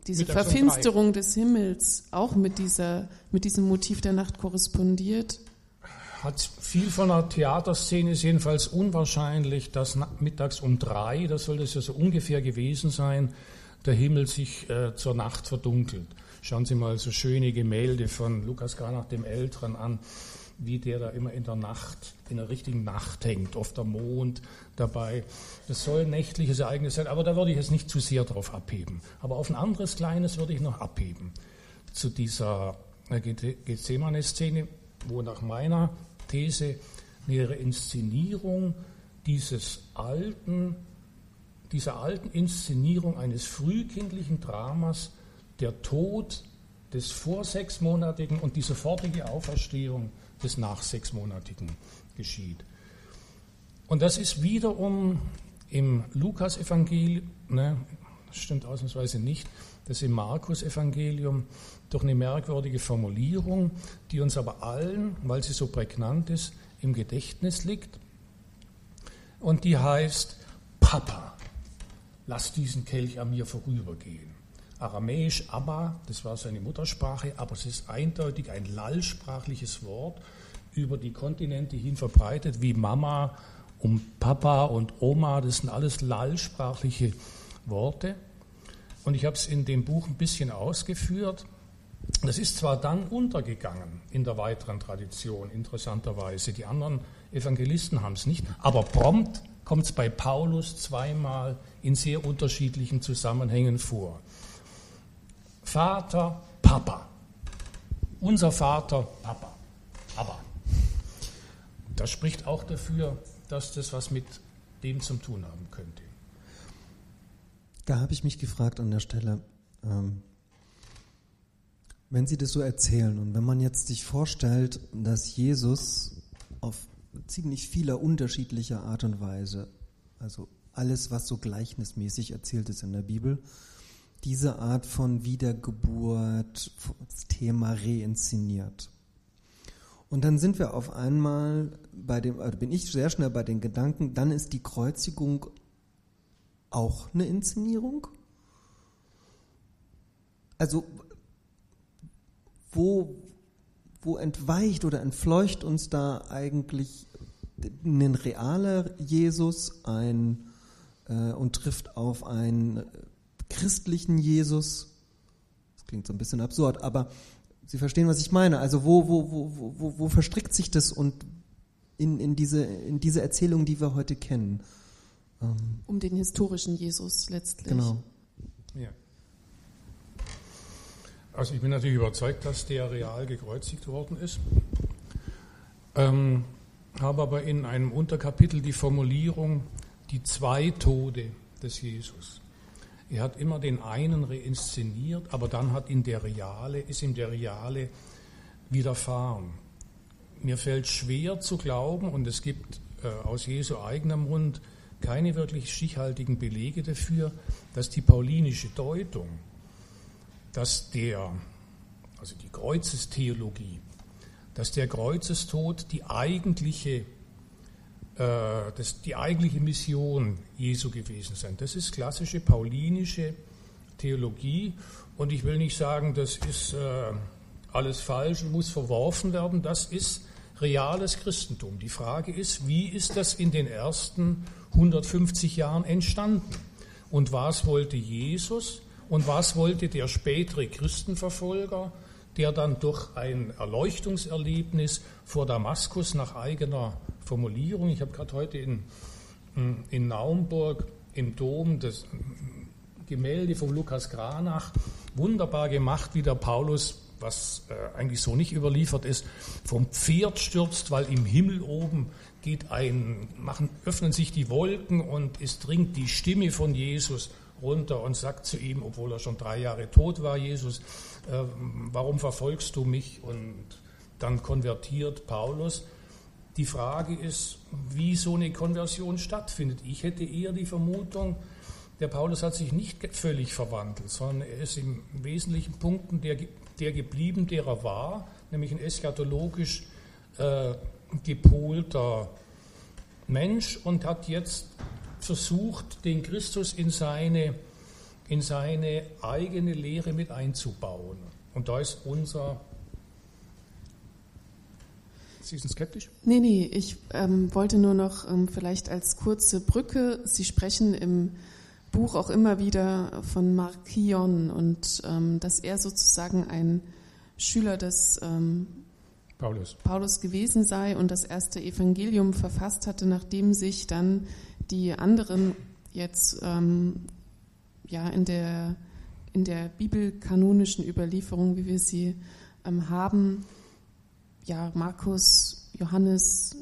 diese Verfinsterung des Himmels auch mit, dieser, mit diesem Motiv der Nacht korrespondiert
hat viel von einer Theaterszene, ist jedenfalls unwahrscheinlich, dass mittags um drei, das soll das ja so ungefähr gewesen sein, der Himmel sich äh, zur Nacht verdunkelt. Schauen Sie mal so schöne Gemälde von Lukas Granach dem Älteren an, wie der da immer in der Nacht, in der richtigen Nacht hängt, oft der Mond dabei. Das soll ein nächtliches Ereignis sein, aber da würde ich jetzt nicht zu sehr darauf abheben. Aber auf ein anderes Kleines würde ich noch abheben. Zu dieser äh, Gethsemane-Szene, wo nach meiner These wäre Inszenierung dieses alten, dieser alten Inszenierung eines frühkindlichen Dramas, der Tod des vor sechsmonatigen und die sofortige Auferstehung des nach sechsmonatigen geschieht. Und das ist wiederum im Lukas-Evangelium, ne, das stimmt ausnahmsweise nicht, das im Markus-Evangelium durch eine merkwürdige Formulierung, die uns aber allen, weil sie so prägnant ist, im Gedächtnis liegt. Und die heißt, Papa, lass diesen Kelch an mir vorübergehen. Aramäisch Abba, das war seine Muttersprache, aber es ist eindeutig ein lallsprachliches Wort über die Kontinente hin verbreitet, wie Mama und Papa und Oma, das sind alles lallsprachliche Worte. Und ich habe es in dem Buch ein bisschen ausgeführt. Das ist zwar dann untergegangen in der weiteren Tradition, interessanterweise. Die anderen Evangelisten haben es nicht, aber prompt kommt es bei Paulus zweimal in sehr unterschiedlichen Zusammenhängen vor. Vater, Papa. Unser Vater, Papa. Aber. Das spricht auch dafür, dass das was mit dem zu tun haben könnte.
Da habe ich mich gefragt an der Stelle, ähm, wenn Sie das so erzählen und wenn man jetzt sich vorstellt, dass Jesus auf ziemlich vieler unterschiedlicher Art und Weise, also alles, was so gleichnismäßig erzählt ist in der Bibel, diese Art von Wiedergeburt, das Thema reinszeniert. Und dann sind wir auf einmal bei dem, also bin ich sehr schnell bei den Gedanken, dann ist die Kreuzigung auch eine Inszenierung? Also wo, wo entweicht oder entfleucht uns da eigentlich ein realer Jesus ein, äh, und trifft auf einen christlichen Jesus? Das klingt so ein bisschen absurd, aber Sie verstehen, was ich meine. Also wo, wo, wo, wo, wo verstrickt sich das und in, in, diese, in diese Erzählung, die wir heute kennen?
Ähm, um den historischen Jesus letztlich.
Genau.
Ja. Also ich bin natürlich überzeugt, dass der real gekreuzigt worden ist. Ähm, habe aber in einem Unterkapitel die Formulierung die zwei Tode des Jesus. Er hat immer den einen reinszeniert, aber dann hat ihn der Reale, ist ihm der Reale widerfahren. Mir fällt schwer zu glauben, und es gibt äh, aus Jesu eigenem Mund keine wirklich stichhaltigen Belege dafür, dass die paulinische Deutung, dass der, also die Kreuzestheologie, dass der Kreuzestod die eigentliche, das, die eigentliche Mission Jesu gewesen sei. Das ist klassische paulinische Theologie und ich will nicht sagen, das ist äh, alles falsch und muss verworfen werden. Das ist reales Christentum. Die Frage ist, wie ist das in den ersten 150 Jahren entstanden? Und was wollte Jesus und was wollte der spätere Christenverfolger, der dann durch ein Erleuchtungserlebnis vor Damaskus nach eigener Formulierung, ich habe gerade heute in, in Naumburg im Dom das Gemälde von Lukas Granach, wunderbar gemacht, wie der Paulus was äh, eigentlich so nicht überliefert ist, vom Pferd stürzt, weil im Himmel oben geht ein, machen, öffnen sich die Wolken und es dringt die Stimme von Jesus runter und sagt zu ihm, obwohl er schon drei Jahre tot war, Jesus, äh, warum verfolgst du mich? Und dann konvertiert Paulus. Die Frage ist, wie so eine Konversion stattfindet. Ich hätte eher die Vermutung, der Paulus hat sich nicht völlig verwandelt, sondern er ist in wesentlichen Punkten der der geblieben, der er war, nämlich ein eschatologisch äh, gepolter Mensch und hat jetzt versucht, den Christus in seine, in seine eigene Lehre mit einzubauen. Und da ist unser. Sie sind skeptisch?
Nee, nee, ich ähm, wollte nur noch ähm, vielleicht als kurze Brücke, Sie sprechen im Buch auch immer wieder von Markion und ähm, dass er sozusagen ein Schüler des ähm, Paulus. Paulus gewesen sei und das erste Evangelium verfasst hatte, nachdem sich dann die anderen jetzt ähm, ja in der in der bibelkanonischen Überlieferung, wie wir sie ähm, haben, ja Markus, Johannes,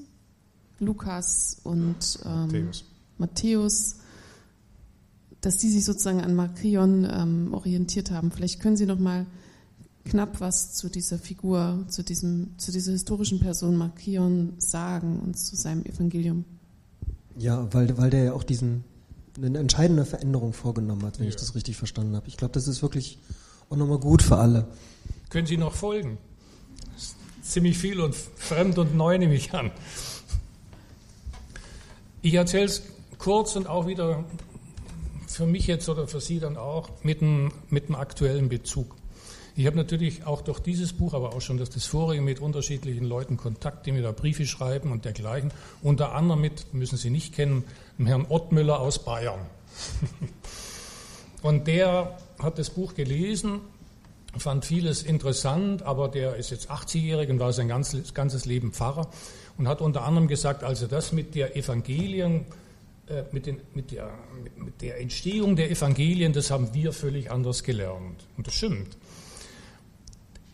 Lukas und ähm, Matthäus. Matthäus dass die sich sozusagen an Markion ähm, orientiert haben. Vielleicht können Sie noch mal knapp was zu dieser Figur, zu, diesem, zu dieser historischen Person Markion sagen und zu seinem Evangelium.
Ja, weil, weil der ja auch diesen eine entscheidende Veränderung vorgenommen hat, wenn ja. ich das richtig verstanden habe. Ich glaube, das ist wirklich auch nochmal gut für alle.
Können Sie noch folgen? Ziemlich viel und fremd und neu nehme ich an. Ich erzähle es kurz und auch wieder für mich jetzt oder für Sie dann auch mit einem, mit einem aktuellen Bezug. Ich habe natürlich auch durch dieses Buch, aber auch schon durch das vorige mit unterschiedlichen Leuten Kontakt, die mir da Briefe schreiben und dergleichen. Unter anderem mit, müssen Sie nicht kennen, dem Herrn Ottmüller aus Bayern. und der hat das Buch gelesen, fand vieles interessant, aber der ist jetzt 80-jährig und war sein ganzes, ganzes Leben Pfarrer und hat unter anderem gesagt, also das mit der Evangelien äh, mit, den, mit, der, mit, der, Entstehung der Evangelien, das haben wir völlig anders gelernt. Und das stimmt.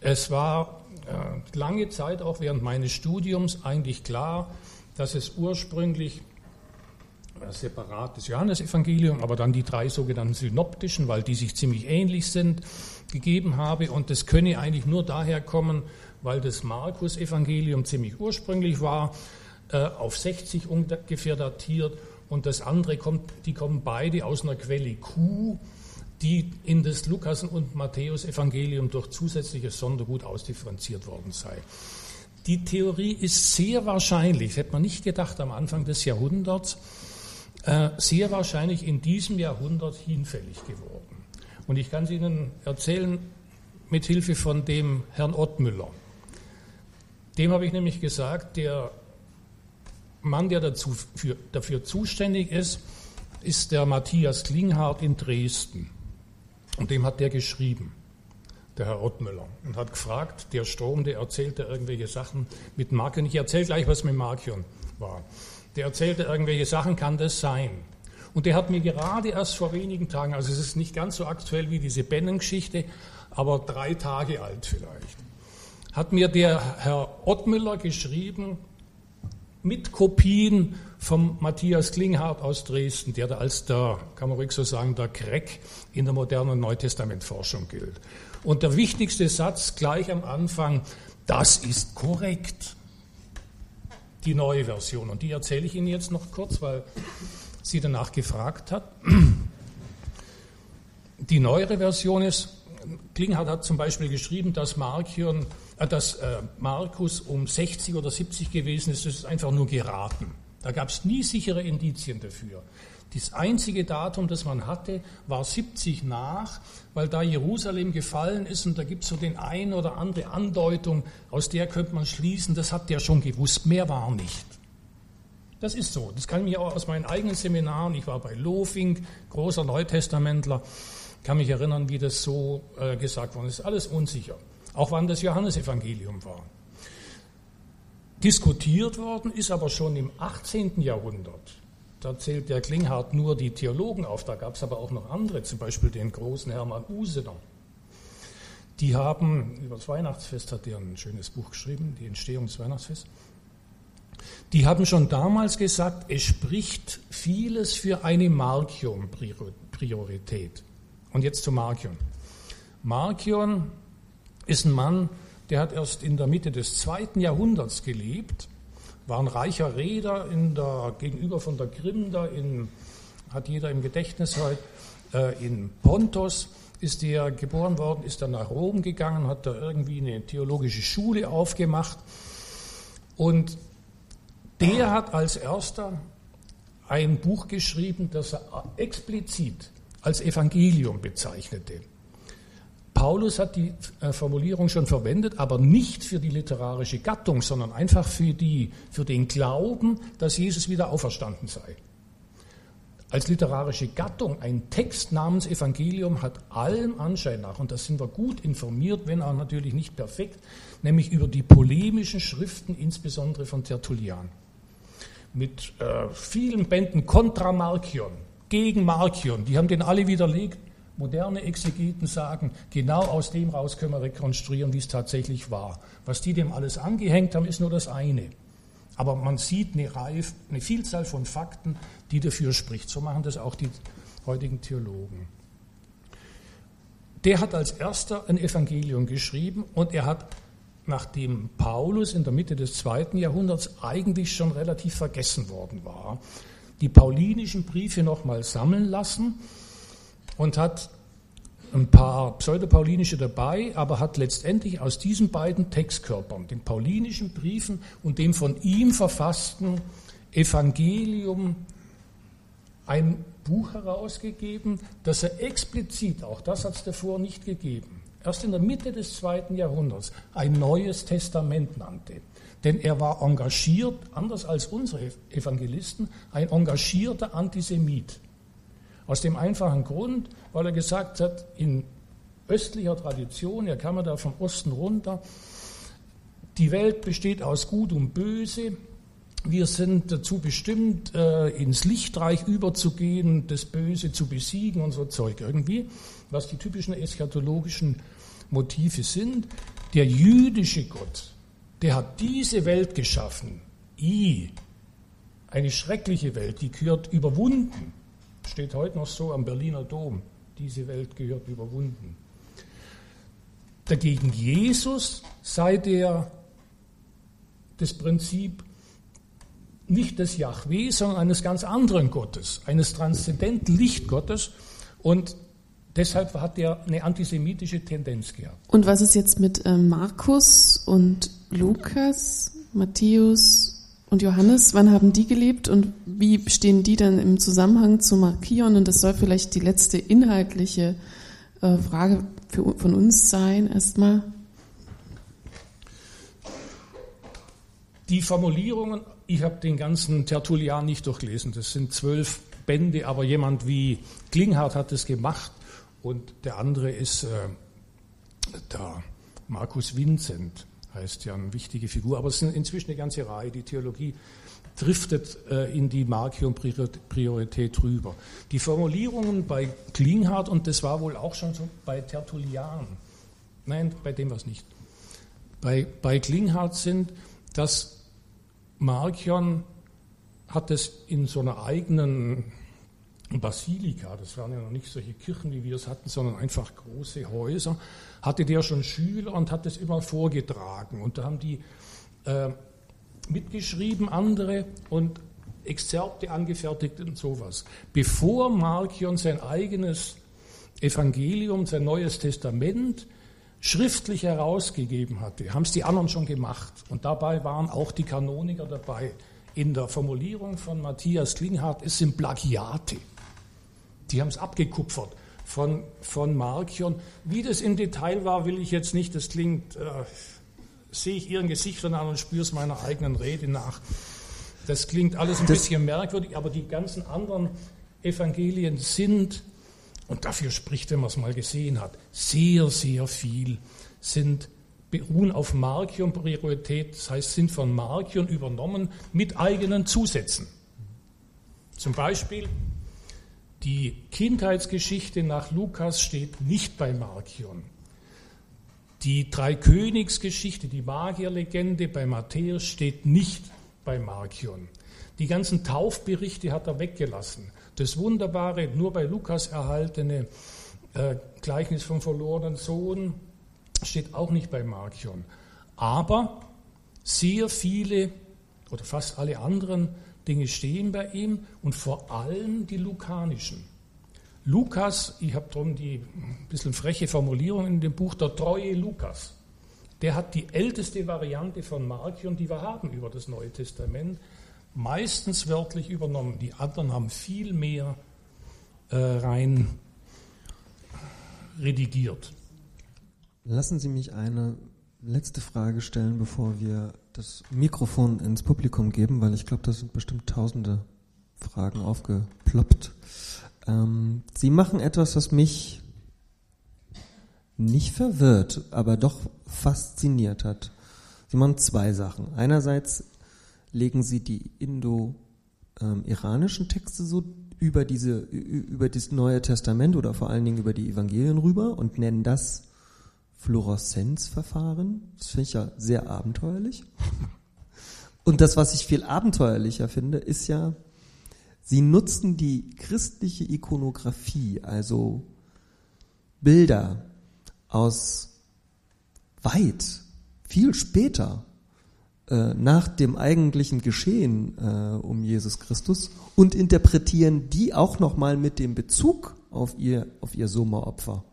Es war äh, lange Zeit, auch während meines Studiums, eigentlich klar, dass es ursprünglich separates Johannesevangelium, aber dann die drei sogenannten synoptischen, weil die sich ziemlich ähnlich sind, gegeben habe. Und das könne eigentlich nur daher kommen, weil das Markus-Evangelium ziemlich ursprünglich war, äh, auf 60 ungefähr datiert und das andere kommt, die kommen beide aus einer Quelle Q, die in das Lukas- und Matthäus-Evangelium durch zusätzliches Sondergut ausdifferenziert worden sei. Die Theorie ist sehr wahrscheinlich, hätte man nicht gedacht am Anfang des Jahrhunderts, sehr wahrscheinlich in diesem Jahrhundert hinfällig geworden. Und ich kann es Ihnen erzählen mit Hilfe von dem Herrn Ottmüller. Dem habe ich nämlich gesagt, der Mann, der dazu für, dafür zuständig ist, ist der Matthias Klinghardt in Dresden. Und dem hat der geschrieben, der Herr Ottmüller, und hat gefragt, der Strom, der erzählte irgendwelche Sachen mit Markion. Ich erzähle gleich, was mit Markion war. Der erzählte irgendwelche Sachen, kann das sein? Und der hat mir gerade erst vor wenigen Tagen, also es ist nicht ganz so aktuell wie diese Bennen-Geschichte, aber drei Tage alt vielleicht, hat mir der Herr Ottmüller geschrieben, mit Kopien vom Matthias Klinghardt aus Dresden, der da als der, kann man ruhig so sagen, der Crack in der modernen Neutestamentforschung gilt. Und der wichtigste Satz gleich am Anfang, das ist korrekt. Die neue Version. Und die erzähle ich Ihnen jetzt noch kurz, weil sie danach gefragt hat. Die neuere Version ist, Klinghardt hat zum Beispiel geschrieben, dass Markion äh, dass äh, Markus um 60 oder 70 gewesen ist, das ist einfach nur geraten. Da gab es nie sichere Indizien dafür. Das einzige Datum, das man hatte, war 70 nach, weil da Jerusalem gefallen ist und da gibt es so den ein oder andere Andeutung, aus der könnte man schließen, das hat der schon gewusst, mehr war nicht. Das ist so. Das kann ich mir auch aus meinen eigenen Seminaren, ich war bei Lofing, großer Neutestamentler, kann mich erinnern, wie das so äh, gesagt worden ist. Alles unsicher. Auch wann das Johannesevangelium war. Diskutiert worden ist aber schon im 18. Jahrhundert. Da zählt der Klinghardt nur die Theologen auf, da gab es aber auch noch andere, zum Beispiel den großen Hermann Usener. Die haben, über das Weihnachtsfest hat er ein schönes Buch geschrieben, die Entstehung des Weihnachtsfests. Die haben schon damals gesagt, es spricht vieles für eine Markion-Priorität. Und jetzt zu Markion. Markion ist ein Mann, der hat erst in der Mitte des zweiten Jahrhunderts gelebt, war ein reicher Reeder in der, gegenüber von der Krim, da in, hat jeder im Gedächtnis heute, äh, in Pontos ist er geboren worden, ist dann nach Rom gegangen, hat da irgendwie eine theologische Schule aufgemacht und der hat als erster ein Buch geschrieben, das er explizit als Evangelium bezeichnete. Paulus hat die äh, Formulierung schon verwendet, aber nicht für die literarische Gattung, sondern einfach für, die, für den Glauben, dass Jesus wieder auferstanden sei. Als literarische Gattung ein Text namens Evangelium hat allem Anschein nach, und da sind wir gut informiert, wenn auch natürlich nicht perfekt, nämlich über die polemischen Schriften, insbesondere von Tertullian. Mit äh, vielen Bänden kontra Markion, gegen Markion, die haben den alle widerlegt moderne Exegeten sagen, genau aus dem raus können wir rekonstruieren, wie es tatsächlich war. Was die dem alles angehängt haben, ist nur das eine. Aber man sieht eine, Reihe, eine Vielzahl von Fakten, die dafür spricht. So machen das auch die heutigen Theologen. Der hat als erster ein Evangelium geschrieben und er hat, nachdem Paulus in der Mitte des zweiten Jahrhunderts eigentlich schon relativ vergessen worden war, die paulinischen Briefe nochmal sammeln lassen und hat ein paar pseudopaulinische dabei, aber hat letztendlich aus diesen beiden Textkörpern, den paulinischen Briefen und dem von ihm verfassten Evangelium, ein Buch herausgegeben, das er explizit, auch das hat es davor nicht gegeben, erst in der Mitte des zweiten Jahrhunderts ein neues Testament nannte. Denn er war engagiert, anders als unsere Evangelisten, ein engagierter Antisemit. Aus dem einfachen Grund, weil er gesagt hat, in östlicher Tradition, er kam ja da vom Osten runter, die Welt besteht aus Gut und Böse. Wir sind dazu bestimmt, äh, ins Lichtreich überzugehen, das Böse zu besiegen und so Zeug irgendwie, was die typischen eschatologischen Motive sind. Der jüdische Gott, der hat diese Welt geschaffen. I, eine schreckliche Welt, die gehört überwunden steht heute noch so am Berliner Dom. Diese Welt gehört überwunden. Dagegen Jesus sei der das Prinzip nicht des Yahweh, sondern eines ganz anderen Gottes, eines transzendenten Lichtgottes. Und deshalb hat er eine antisemitische Tendenz gehabt.
Und was ist jetzt mit äh, Markus und Lukas, Matthäus und Johannes, wann haben die gelebt und wie stehen die dann im Zusammenhang zu Markion? Und das soll vielleicht die letzte inhaltliche äh, Frage für, von uns sein, erstmal.
Die Formulierungen, ich habe den ganzen Tertullian nicht durchlesen, das sind zwölf Bände, aber jemand wie Klinghardt hat es gemacht und der andere ist äh, der Markus Vincent heißt ja eine wichtige Figur, aber es sind inzwischen eine ganze Reihe. Die Theologie driftet äh, in die Markion-Priorität rüber. Die Formulierungen bei Klinghardt, und das war wohl auch schon so bei Tertullian, nein, bei dem war es nicht, bei, bei Klinghardt sind, dass Markion hat es in so einer eigenen Basilika, das waren ja noch nicht solche Kirchen, wie wir es hatten, sondern einfach große Häuser, hatte der schon Schüler und hat es immer vorgetragen. Und da haben die äh, mitgeschrieben, andere, und Exzerpte angefertigt und sowas. Bevor Markion sein eigenes Evangelium, sein neues Testament schriftlich herausgegeben hatte, haben es die anderen schon gemacht. Und dabei waren auch die Kanoniker dabei. in der Formulierung von Matthias Klinghardt, es sind Plagiate. Die haben es abgekupfert von, von Markion. Wie das im Detail war, will ich jetzt nicht. Das klingt, äh, sehe ich Ihren Gesichtern an und spüre es meiner eigenen Rede nach. Das klingt alles ein das bisschen merkwürdig, aber die ganzen anderen Evangelien sind, und dafür spricht, wenn man es mal gesehen hat, sehr, sehr viel, sind beruhen auf Markion-Priorität, das heißt, sind von Markion übernommen mit eigenen Zusätzen. Zum Beispiel die Kindheitsgeschichte nach Lukas steht nicht bei Markion. Die Dreikönigsgeschichte, die Magierlegende bei Matthäus steht nicht bei Markion. Die ganzen Taufberichte hat er weggelassen. Das wunderbare, nur bei Lukas erhaltene äh, Gleichnis vom verlorenen Sohn steht auch nicht bei Markion. Aber sehr viele oder fast alle anderen Dinge stehen bei ihm und vor allem die lukanischen. Lukas, ich habe darum die ein bisschen freche Formulierung in dem Buch, der treue Lukas, der hat die älteste Variante von Markion, die wir haben über das Neue Testament, meistens wörtlich übernommen. Die anderen haben viel mehr äh, rein redigiert.
Lassen Sie mich eine letzte Frage stellen, bevor wir das Mikrofon ins Publikum geben, weil ich glaube, da sind bestimmt tausende Fragen aufgeploppt. Ähm, Sie machen etwas, was mich nicht verwirrt, aber doch fasziniert hat. Sie machen zwei Sachen. Einerseits legen Sie die indo-iranischen Texte so über diese über das Neue Testament oder vor allen Dingen über die Evangelien rüber und nennen das Fluoreszenzverfahren. Das finde ich ja sehr abenteuerlich. Und das, was ich viel abenteuerlicher finde, ist ja, sie nutzen die christliche Ikonografie, also Bilder aus weit, viel später, äh, nach dem eigentlichen Geschehen äh, um Jesus Christus und interpretieren die auch nochmal mit dem Bezug auf ihr, auf ihr Sommeropfer.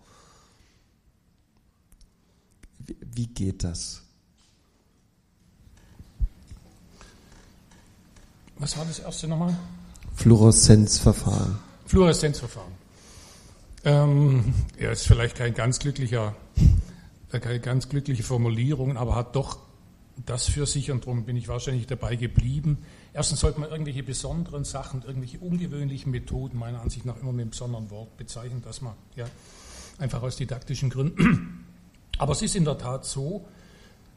Wie, geht das?
Was war das erste nochmal?
Fluoreszenzverfahren.
Fluoreszenzverfahren. Ähm, er ist vielleicht kein ganz glücklicher, äh, keine ganz glückliche Formulierung, aber hat doch das für sich und darum bin ich wahrscheinlich dabei geblieben. Erstens sollte man irgendwelche besonderen Sachen, irgendwelche ungewöhnlichen Methoden meiner Ansicht nach immer mit einem besonderen Wort bezeichnen, dass man ja einfach aus didaktischen Gründen. Aber es ist in der Tat so,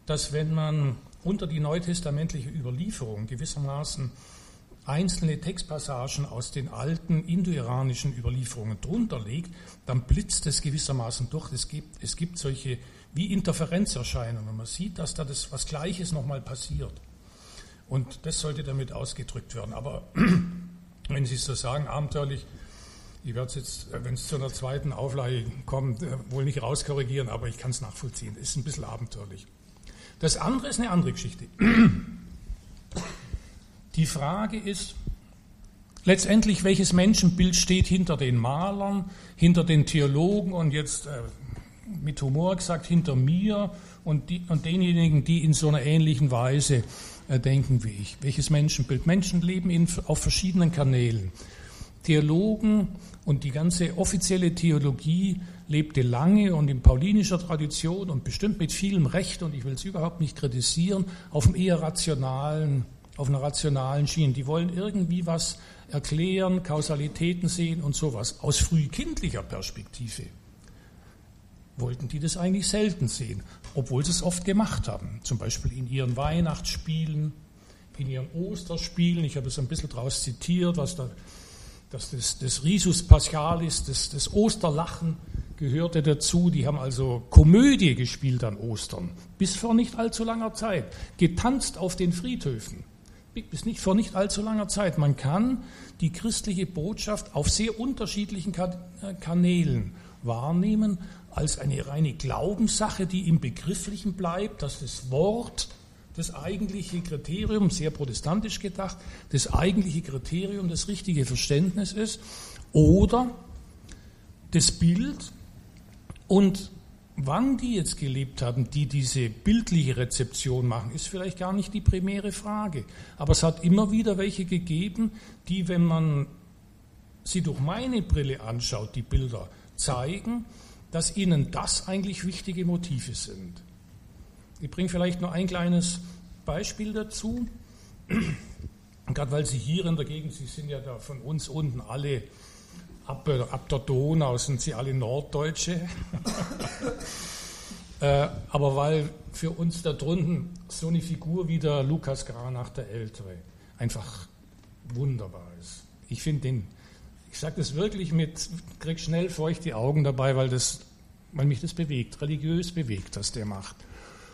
dass wenn man unter die neutestamentliche Überlieferung gewissermaßen einzelne Textpassagen aus den alten indoiranischen Überlieferungen drunter legt, dann blitzt es gewissermaßen durch. Es gibt, es gibt solche wie Interferenzerscheinungen. Man sieht, dass da das was Gleiches nochmal passiert. Und das sollte damit ausgedrückt werden. Aber wenn Sie es so sagen, abenteuerlich, ich werde es jetzt, wenn es zu einer zweiten Auflage kommt, äh, wohl nicht rauskorrigieren, aber ich kann es nachvollziehen. Ist ein bisschen abenteuerlich. Das andere ist eine andere Geschichte. Die Frage ist letztendlich, welches Menschenbild steht hinter den Malern, hinter den Theologen und jetzt äh, mit Humor gesagt hinter mir und, die, und denjenigen, die in so einer ähnlichen Weise äh, denken wie ich. Welches Menschenbild? Menschen leben in, auf verschiedenen Kanälen. Theologen und die ganze offizielle Theologie lebte lange und in paulinischer Tradition und bestimmt mit vielem Recht, und ich will es überhaupt nicht kritisieren, auf einem eher rationalen, auf einer rationalen Schiene. Die wollen irgendwie was erklären, Kausalitäten sehen und sowas aus frühkindlicher Perspektive wollten die das eigentlich selten sehen, obwohl sie es oft gemacht haben. Zum Beispiel in ihren Weihnachtsspielen, in ihren Osterspielen. Ich habe es ein bisschen daraus zitiert, was da, dass das, das Risus Paschalis, das, das Osterlachen gehörte dazu. Die haben also Komödie gespielt an Ostern, bis vor nicht allzu langer Zeit. Getanzt auf den Friedhöfen, bis nicht vor nicht allzu langer Zeit. Man kann die christliche Botschaft auf sehr unterschiedlichen Kanälen wahrnehmen als eine reine Glaubenssache, die im Begrifflichen bleibt, dass das Wort das eigentliche Kriterium, sehr protestantisch gedacht, das eigentliche Kriterium, das richtige Verständnis ist, oder das Bild und wann die jetzt gelebt haben, die diese bildliche Rezeption machen, ist vielleicht gar nicht die primäre Frage. Aber es hat immer wieder welche gegeben, die, wenn man sie durch meine Brille anschaut, die Bilder zeigen, dass ihnen das eigentlich wichtige Motive sind. Ich bringe vielleicht nur ein kleines Beispiel dazu. Gerade weil Sie hier in der Gegend, Sie sind ja da von uns unten alle ab, ab der Donau, sind Sie alle Norddeutsche. äh, aber weil für uns da drunten so eine Figur wie der Lukas Granach der Ältere einfach wunderbar ist. Ich finde den, ich sage das wirklich mit, krieg schnell feucht die Augen dabei, weil, das, weil mich das bewegt, religiös bewegt, was der macht.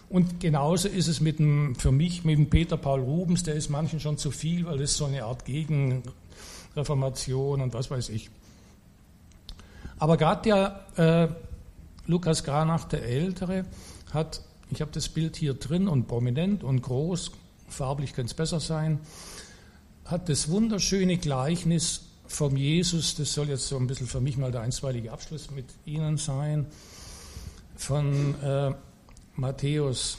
Und genauso ist es mit dem, für mich mit dem Peter Paul Rubens, der ist manchen schon zu viel, weil das so eine Art Gegenreformation und was weiß ich. Aber gerade der äh, Lukas Granach, der Ältere, hat, ich habe das Bild hier drin und prominent und groß, farblich könnte es besser sein, hat das wunderschöne Gleichnis vom Jesus, das soll jetzt so ein bisschen für mich mal der einstweilige Abschluss mit Ihnen sein, von äh, Matthäus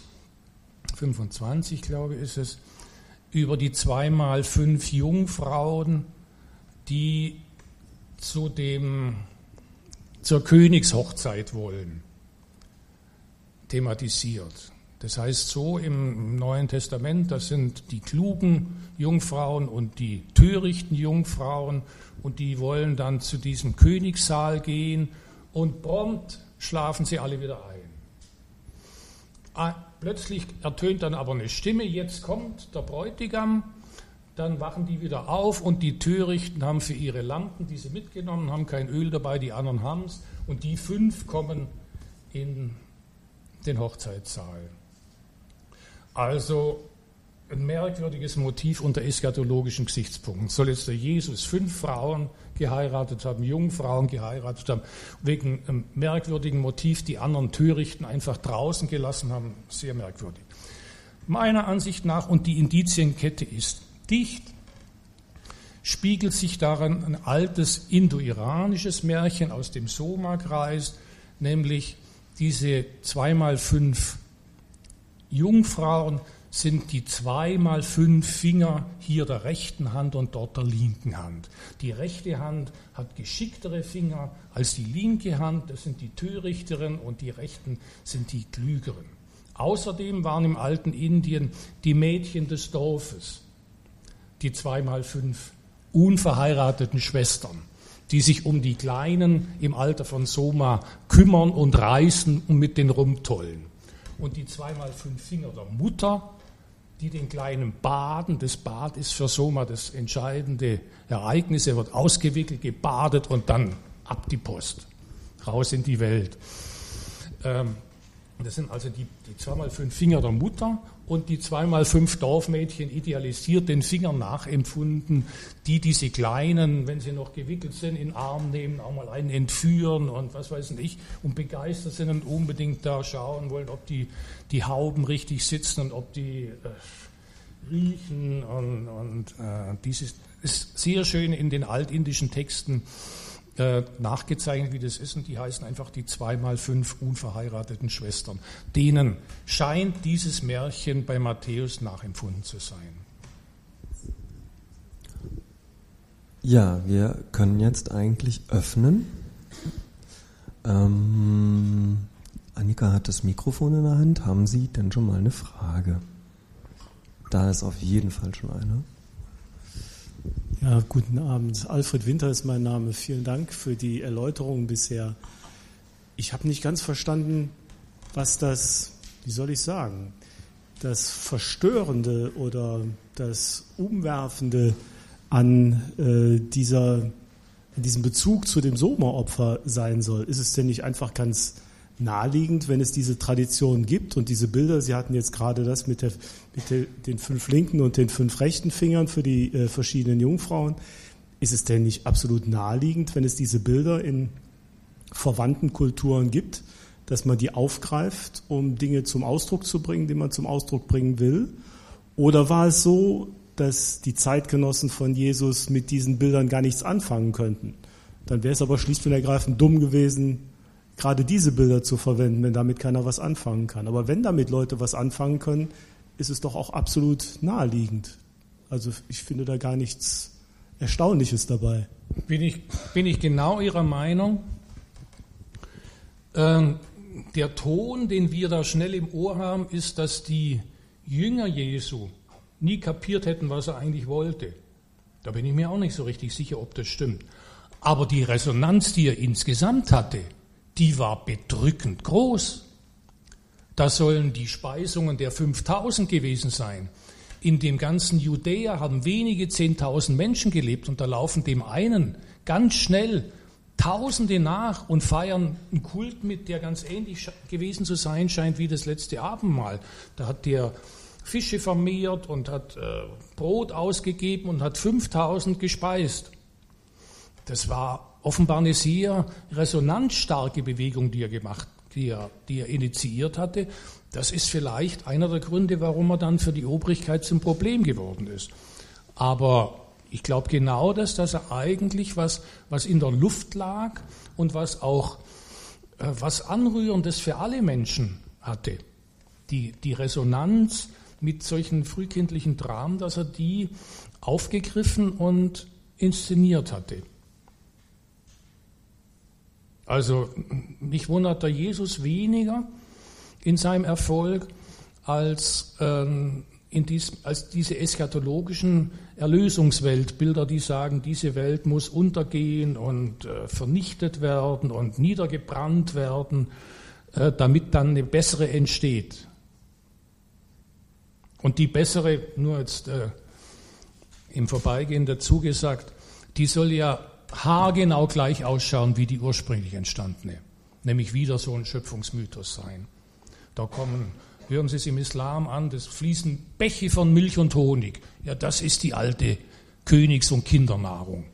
25, glaube ich, ist es, über die zweimal fünf Jungfrauen, die zu dem, zur Königshochzeit wollen, thematisiert. Das heißt so im Neuen Testament, das sind die klugen Jungfrauen und die törichten Jungfrauen und die wollen dann zu diesem Königssaal gehen und prompt schlafen sie alle wieder ein. Ah, plötzlich ertönt dann aber eine Stimme, jetzt kommt der Bräutigam, dann wachen die wieder auf und die Törichten haben für ihre Lampen, die sie mitgenommen haben, kein Öl dabei, die anderen haben es und die fünf kommen in den Hochzeitssaal. Also ein merkwürdiges Motiv unter eschatologischen Gesichtspunkten. Soll jetzt der Jesus fünf Frauen geheiratet haben, Jungfrauen geheiratet haben, wegen einem merkwürdigen Motiv die anderen Törichten einfach draußen gelassen haben? Sehr merkwürdig. Meiner Ansicht nach, und die Indizienkette ist dicht, spiegelt sich darin ein altes indo-iranisches Märchen aus dem Soma-Kreis, nämlich diese zweimal fünf Jungfrauen, sind die zweimal fünf Finger hier der rechten Hand und dort der linken Hand. Die rechte Hand hat geschicktere Finger als die linke Hand, das sind die törichteren und die rechten sind die klügeren. Außerdem waren im alten Indien die Mädchen des Dorfes, die zweimal fünf unverheirateten Schwestern, die sich um die Kleinen im Alter von Soma kümmern und reißen und mit den rumtollen. Und die zweimal fünf Finger der Mutter, die den Kleinen baden. Das Bad ist für Soma das entscheidende Ereignis. Er wird ausgewickelt, gebadet und dann ab die Post, raus in die Welt. Ähm, das sind also die, die zweimal fünf Finger der Mutter und die zweimal fünf Dorfmädchen idealisiert den Fingern nachempfunden, die diese Kleinen, wenn sie noch gewickelt sind, in den Arm nehmen, auch mal einen entführen und was weiß ich, und begeistert sind und unbedingt da schauen wollen, ob die, die Hauben richtig sitzen und ob die äh, riechen und, und äh, dieses ist sehr schön in den altindischen Texten äh, nachgezeichnet, wie das ist, und die heißen einfach die zweimal fünf unverheirateten Schwestern. Denen scheint dieses Märchen bei Matthäus nachempfunden zu sein.
Ja, wir können jetzt eigentlich öffnen. Ähm, Annika hat das Mikrofon in der Hand. Haben Sie denn schon mal eine Frage? Da ist auf jeden Fall schon eine.
Ja, guten Abend. Alfred Winter ist mein Name. Vielen Dank für die Erläuterungen bisher. Ich habe nicht ganz verstanden, was das, wie soll ich sagen, das Verstörende oder das Umwerfende an äh, dieser, diesem Bezug zu dem Soma-Opfer sein soll. Ist es denn nicht einfach ganz naheliegend, wenn es diese Tradition gibt und diese Bilder, Sie hatten jetzt gerade das mit, der, mit der, den fünf linken und den fünf rechten Fingern für die äh, verschiedenen Jungfrauen, ist es denn nicht absolut naheliegend, wenn es diese Bilder in verwandten Kulturen gibt, dass man die aufgreift, um Dinge zum Ausdruck zu bringen, die man zum Ausdruck bringen will? Oder war es so, dass die Zeitgenossen von Jesus mit diesen Bildern gar nichts anfangen könnten? Dann wäre es aber schlicht und ergreifend dumm gewesen, gerade diese Bilder zu verwenden, wenn damit keiner was anfangen kann. Aber wenn damit Leute was anfangen können, ist es doch auch absolut naheliegend. Also ich finde da gar nichts Erstaunliches dabei.
Bin ich, bin ich genau Ihrer Meinung? Ähm, der Ton, den wir da schnell im Ohr haben, ist, dass die Jünger Jesu nie kapiert hätten, was er eigentlich wollte. Da bin ich mir auch nicht so richtig sicher, ob das stimmt. Aber die Resonanz, die er insgesamt hatte, die war bedrückend groß. Da sollen die Speisungen der 5000 gewesen sein. In dem ganzen Judäa haben wenige 10.000 Menschen gelebt und da laufen dem einen ganz schnell Tausende nach und feiern einen Kult mit, der ganz ähnlich gewesen zu sein scheint wie das letzte Abendmahl. Da hat der Fische vermehrt und hat äh, Brot ausgegeben und hat 5000 gespeist. Das war offenbar eine sehr resonanzstarke Bewegung, die er gemacht, die er, die er initiiert hatte. Das ist vielleicht einer der Gründe, warum er dann für die Obrigkeit zum Problem geworden ist. Aber ich glaube genau das, dass er eigentlich was, was in der Luft lag und was auch äh, was Anrührendes für alle Menschen hatte. Die, die Resonanz mit solchen frühkindlichen Dramen, dass er die aufgegriffen und inszeniert hatte. Also mich wundert der Jesus weniger in seinem Erfolg als ähm, in dies, als diese eschatologischen Erlösungsweltbilder, die sagen, diese Welt muss untergehen und äh, vernichtet werden und niedergebrannt werden, äh, damit dann eine bessere entsteht. Und die bessere, nur jetzt äh, im Vorbeigehen dazu gesagt, die soll ja haargenau gleich ausschauen wie die ursprünglich entstandene, nämlich wieder so ein Schöpfungsmythos sein. Da kommen Hören Sie es im Islam an, das fließen Bäche von Milch und Honig. Ja, das ist die alte Königs- und Kindernahrung.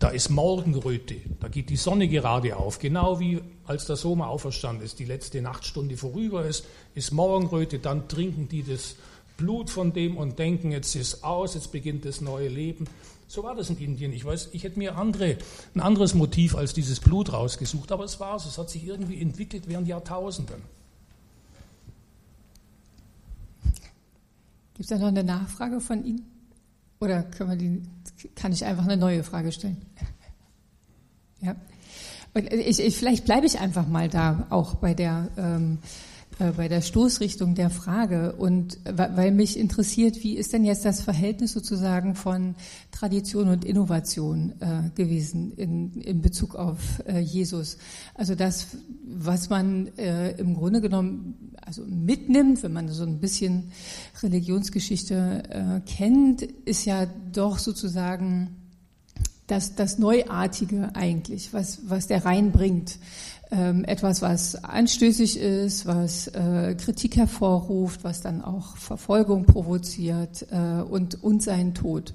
Da ist Morgenröte, da geht die Sonne gerade auf, genau wie als der Sommer auferstanden ist, die letzte Nachtstunde vorüber ist, ist Morgenröte, dann trinken die das Blut von dem und denken, jetzt ist aus, jetzt beginnt das neue Leben. So war das in Indien. Ich weiß, ich hätte mir andere, ein anderes Motiv als dieses Blut rausgesucht, aber es war so, es hat sich irgendwie entwickelt während Jahrtausenden.
Gibt es da noch eine Nachfrage von Ihnen? Oder die, kann ich einfach eine neue Frage stellen? ja. Ich, ich, vielleicht bleibe ich einfach mal da, auch bei der ähm, äh, bei der Stoßrichtung der Frage und weil mich interessiert, wie ist denn jetzt das Verhältnis sozusagen von Tradition und Innovation äh, gewesen in, in Bezug auf äh, Jesus? Also das, was man äh, im Grunde genommen also mitnimmt, wenn man so ein bisschen Religionsgeschichte äh, kennt, ist ja doch sozusagen das, das Neuartige eigentlich, was, was der reinbringt ähm, etwas, was anstößig ist, was äh, Kritik hervorruft, was dann auch Verfolgung provoziert äh, und, und seinen Tod.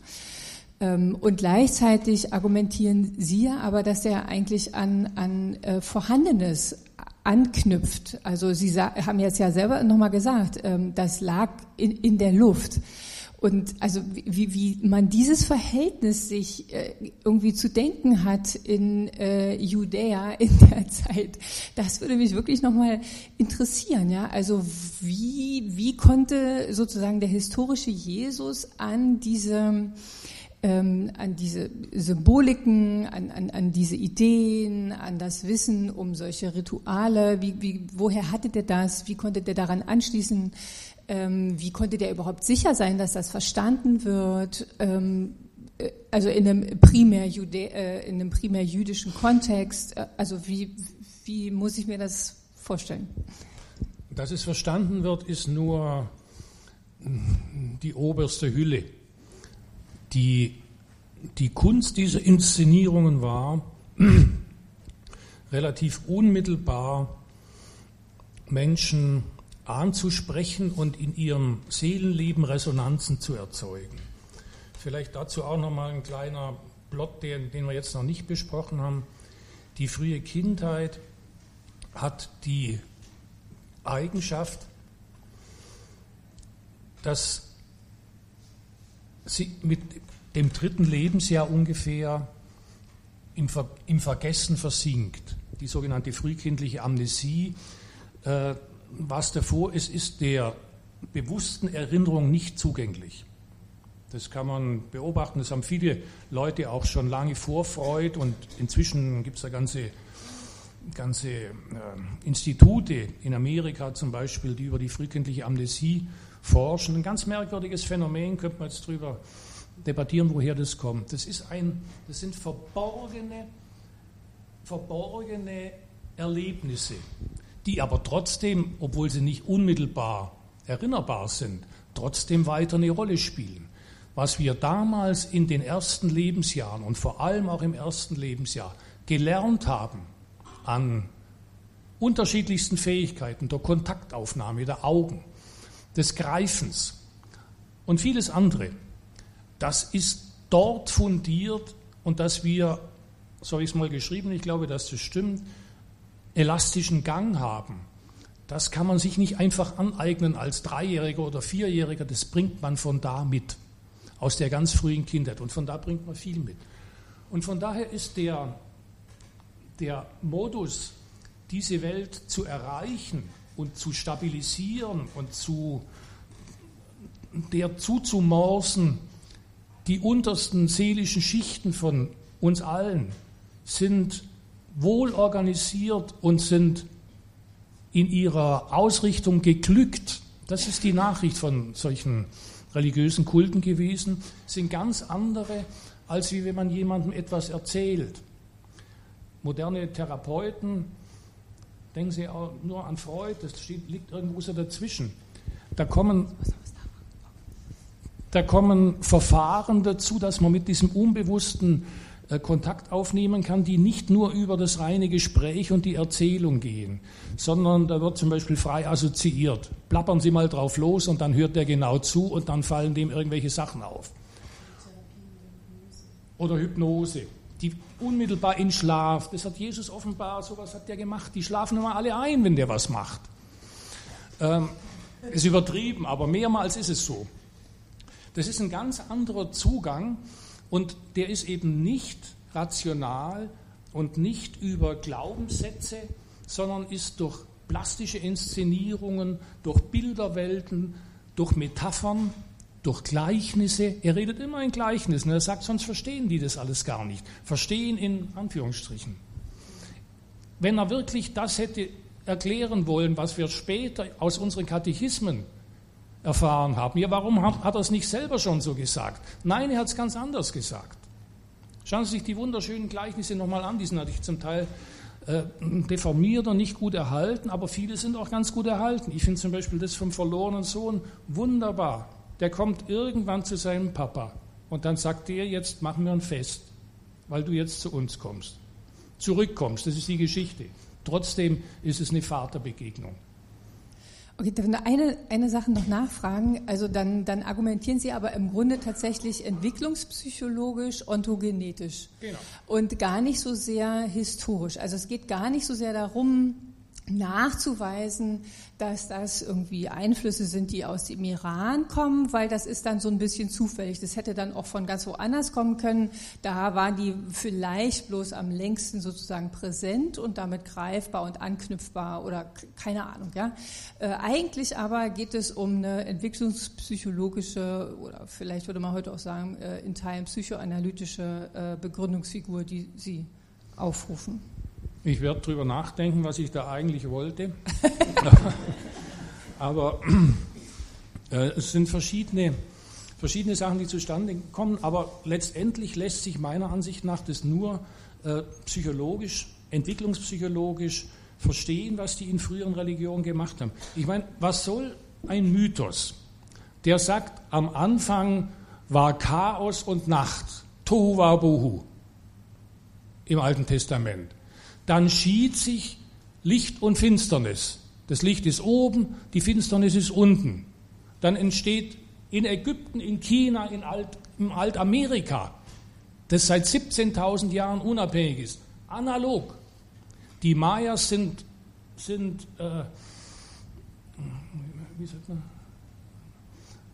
Ähm, und gleichzeitig argumentieren Sie ja aber, dass er eigentlich an, an äh, Vorhandenes anknüpft. Also Sie haben jetzt ja selber nochmal gesagt, ähm, das lag in, in der Luft. Und also wie, wie man dieses Verhältnis sich äh, irgendwie zu denken hat in äh, Judäa in der Zeit, das würde mich wirklich nochmal interessieren. Ja, also wie wie konnte sozusagen der historische Jesus an diese ähm, an diese Symboliken, an, an, an diese Ideen, an das Wissen um solche Rituale, wie, wie, woher hatte der das, wie konnte der daran anschließen, ähm, wie konnte der überhaupt sicher sein, dass das verstanden wird? Ähm, äh, also in einem primär, Jude, äh, in einem primär jüdischen Kontext. Äh, also wie, wie muss ich mir das vorstellen?
Dass es verstanden wird, ist nur die oberste Hülle. Die, die Kunst dieser Inszenierungen war, relativ unmittelbar Menschen anzusprechen und in ihrem Seelenleben Resonanzen zu erzeugen. Vielleicht dazu auch nochmal ein kleiner Plot, den, den wir jetzt noch nicht besprochen haben. Die frühe Kindheit hat die Eigenschaft, dass sie mit dem dritten Lebensjahr ungefähr im, Ver im Vergessen versinkt. die sogenannte frühkindliche Amnesie. Äh, was davor ist, ist der bewussten Erinnerung nicht zugänglich. Das kann man beobachten, das haben viele Leute auch schon lange vor Freud und inzwischen gibt es da ganze, ganze äh, Institute in Amerika zum Beispiel, die über die frühkindliche Amnesie forschen. Ein ganz merkwürdiges Phänomen, könnte man jetzt darüber debattieren, woher das kommt. Das, ist ein, das sind verborgene, verborgene Erlebnisse, die aber trotzdem, obwohl sie nicht unmittelbar erinnerbar sind, trotzdem weiter eine Rolle spielen. Was wir damals in den ersten Lebensjahren und vor allem auch im ersten Lebensjahr gelernt haben an unterschiedlichsten Fähigkeiten, der Kontaktaufnahme der Augen, des Greifens und vieles andere, das ist dort fundiert und dass wir, so habe ich es mal geschrieben, ich glaube, dass das stimmt, elastischen Gang haben. Das kann man sich nicht einfach aneignen als Dreijähriger oder Vierjähriger, das bringt man von da mit, aus der ganz frühen Kindheit. Und von da bringt man viel mit. Und von daher ist der, der Modus, diese Welt zu erreichen und zu stabilisieren und zu, der zuzumorsen, die untersten seelischen Schichten von uns allen sind wohl organisiert und sind in ihrer Ausrichtung geglückt. Das ist die Nachricht von solchen religiösen Kulten gewesen, sind ganz andere, als wie wenn man jemandem etwas erzählt. Moderne Therapeuten, denken Sie auch nur an Freud, das steht, liegt irgendwo so dazwischen. Da kommen, da kommen Verfahren dazu, dass man mit diesem unbewussten Kontakt aufnehmen kann, die nicht nur über das reine Gespräch und die Erzählung gehen, sondern da wird zum Beispiel frei assoziiert. Plappern Sie mal drauf los und dann hört der genau zu und dann fallen dem irgendwelche Sachen auf. Oder Hypnose, die unmittelbar in Schlaf, das hat Jesus offenbar, sowas hat der gemacht, die schlafen immer alle ein, wenn der was macht. Ähm, ist übertrieben, aber mehrmals ist es so. Das ist ein ganz anderer Zugang und der ist eben nicht rational und nicht über Glaubenssätze, sondern ist durch plastische Inszenierungen, durch Bilderwelten, durch Metaphern, durch Gleichnisse. Er redet immer in Gleichnissen. Er sagt, sonst verstehen die das alles gar nicht. Verstehen in Anführungsstrichen. Wenn er wirklich das hätte erklären wollen, was wir später aus unseren Katechismen erfahren haben. Ja, warum hat, er es nicht selber schon so gesagt? Nein, er hat es ganz anders gesagt. Schauen Sie sich die wunderschönen Gleichnisse nochmal an, die sind natürlich zum Teil äh, deformiert und nicht gut erhalten, aber viele sind auch ganz gut erhalten. Ich finde zum Beispiel das vom verlorenen Sohn wunderbar. Der kommt irgendwann zu seinem Papa und dann sagt er, jetzt machen wir ein Fest, weil du jetzt zu uns kommst. Zurückkommst, das ist die Geschichte. Trotzdem ist es eine Vaterbegegnung.
Okay, darf ich eine, eine Sache noch nachfragen? Also dann, dann argumentieren Sie aber im Grunde tatsächlich entwicklungspsychologisch, ontogenetisch genau. und gar nicht so sehr historisch. Also es geht gar nicht so sehr darum, nachzuweisen, dass das irgendwie Einflüsse sind, die aus dem Iran kommen, weil das ist dann so ein bisschen zufällig. Das hätte dann auch von ganz woanders kommen können. Da waren die vielleicht bloß am längsten sozusagen präsent und damit greifbar und anknüpfbar oder keine Ahnung. Ja. Äh, eigentlich aber geht es um eine entwicklungspsychologische oder vielleicht würde man heute auch sagen äh, in Teilen psychoanalytische äh, Begründungsfigur, die Sie aufrufen.
Ich werde darüber nachdenken, was ich da eigentlich wollte. aber äh, es sind verschiedene, verschiedene Sachen, die zustande kommen. Aber letztendlich lässt sich meiner Ansicht nach das nur äh, psychologisch, entwicklungspsychologisch verstehen, was die in früheren Religionen gemacht haben. Ich meine, was soll ein Mythos, der sagt, am Anfang war Chaos und Nacht, Tohu wa Bohu im Alten Testament dann schied sich Licht und Finsternis. Das Licht ist oben, die Finsternis ist unten. Dann entsteht in Ägypten, in China, in Alt, im Altamerika, das seit 17.000 Jahren unabhängig ist, analog. Die Mayas sind, sind äh, wie sagt man,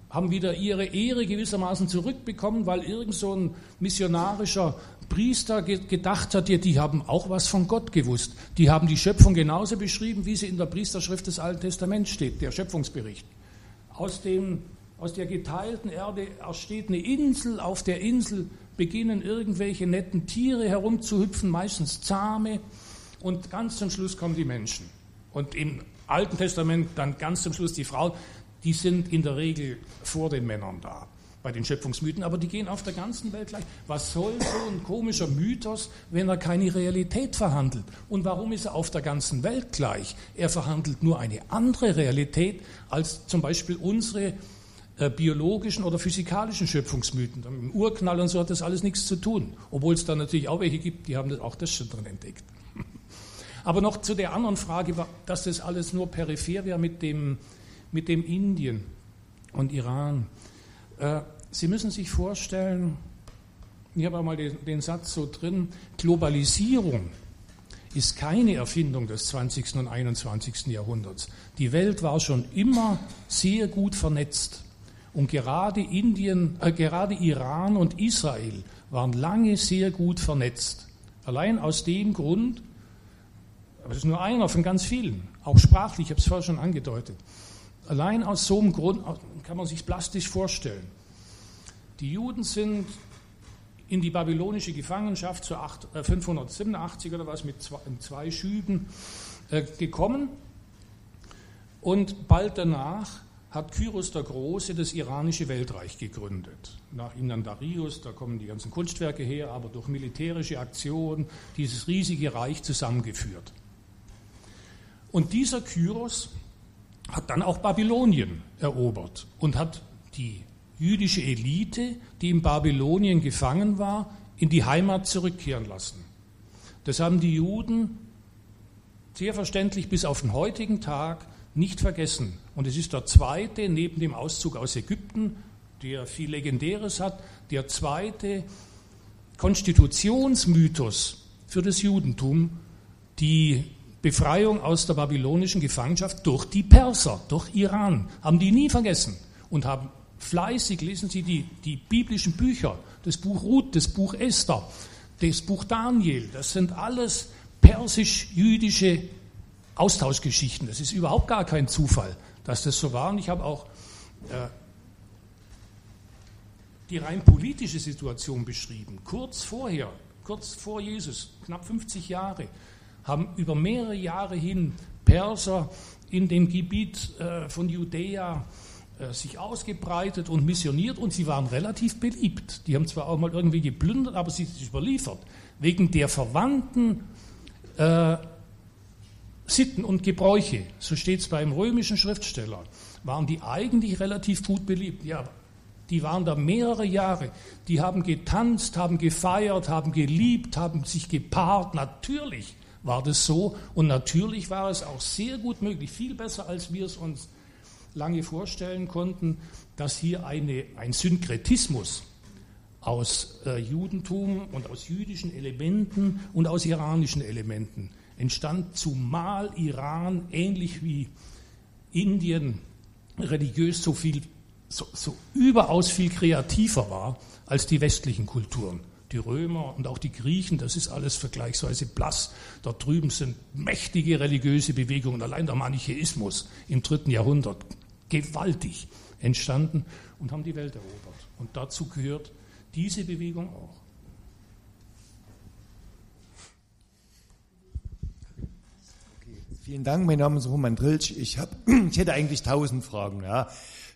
haben wieder ihre Ehre gewissermaßen zurückbekommen, weil irgend so ein missionarischer Priester gedacht hat, die, haben auch was von Gott gewusst. Die haben die Schöpfung genauso beschrieben, wie sie in der Priesterschrift des Alten Testaments steht, der Schöpfungsbericht. Aus, dem, aus der geteilten Erde entsteht eine Insel, auf der Insel beginnen irgendwelche netten Tiere herumzuhüpfen, meistens zahme, und ganz zum Schluss kommen die Menschen. Und im Alten Testament dann ganz zum Schluss die Frauen, die sind in der Regel vor den Männern da bei den Schöpfungsmythen, aber die gehen auf der ganzen Welt gleich. Was soll so ein komischer Mythos, wenn er keine Realität verhandelt? Und warum ist er auf der ganzen Welt gleich? Er verhandelt nur eine andere Realität als zum Beispiel unsere äh, biologischen oder physikalischen Schöpfungsmythen. Im Urknall und so hat das alles nichts zu tun, obwohl es da natürlich auch welche gibt, die haben auch das schon drin entdeckt. Aber noch zu der anderen Frage, dass das alles nur peripher wäre mit dem, mit dem Indien und Iran. Äh, Sie müssen sich vorstellen, ich habe einmal den, Satz so drin, Globalisierung ist keine Erfindung des 20. und 21. Jahrhunderts. Die Welt war schon immer sehr gut vernetzt. Und gerade Indien, äh, gerade Iran und Israel waren lange sehr gut vernetzt. Allein aus dem Grund, aber das ist nur einer von ganz vielen, auch sprachlich, ich habe es vorher schon angedeutet. Allein aus so einem Grund kann man sich plastisch vorstellen. Die Juden sind in die babylonische Gefangenschaft zu 587 äh, oder was mit zwei, Schüben äh, gekommen und bald danach hat Kyros der Große das iranische Weltreich gegründet. Nach ihm dann Darius, da kommen die ganzen Kunstwerke her, aber durch militärische Aktionen dieses riesige Reich zusammengeführt. Und dieser Kyros hat dann auch Babylonien erobert und hat die jüdische Elite, die in Babylonien gefangen war, in die Heimat zurückkehren lassen. Das haben die Juden sehr verständlich bis auf den heutigen Tag nicht vergessen. Und es ist der zweite, neben dem Auszug aus Ägypten, der viel Legendäres hat, der zweite Konstitutionsmythos für das Judentum, die Befreiung aus der babylonischen Gefangenschaft durch die Perser, durch Iran, haben die nie vergessen und haben fleißig, lesen Sie die, die biblischen Bücher, das Buch Ruth, das Buch Esther, das Buch Daniel, das sind alles persisch-jüdische Austauschgeschichten. Das ist überhaupt gar kein Zufall, dass das so war. Und ich habe auch äh, die rein politische Situation beschrieben. Kurz vorher, kurz vor Jesus, knapp 50 Jahre, haben über mehrere Jahre hin Perser in dem Gebiet äh, von Judäa äh, sich ausgebreitet und missioniert und sie waren relativ beliebt. Die haben zwar auch mal irgendwie geplündert, aber sie sind überliefert. Wegen der verwandten äh, Sitten und Gebräuche, so steht es beim römischen Schriftsteller, waren die eigentlich relativ gut beliebt. Ja, die waren da mehrere Jahre. Die haben getanzt, haben gefeiert, haben geliebt, haben sich gepaart. Natürlich war das so und natürlich war es auch sehr gut möglich, viel besser als wir es uns lange vorstellen konnten, dass hier eine, ein Synkretismus aus äh, Judentum und aus jüdischen Elementen und aus iranischen Elementen entstand, zumal Iran ähnlich wie Indien religiös so viel, so, so überaus viel kreativer war als die westlichen Kulturen. Die Römer und auch die Griechen, das ist alles vergleichsweise blass. Dort drüben sind mächtige religiöse Bewegungen, allein der Manichäismus im dritten Jahrhundert gewaltig entstanden und haben die Welt erobert. Und dazu gehört diese Bewegung auch.
Vielen Dank, mein Name ist Roman Drilsch. Ich, hab, ich hätte eigentlich tausend Fragen. Ja.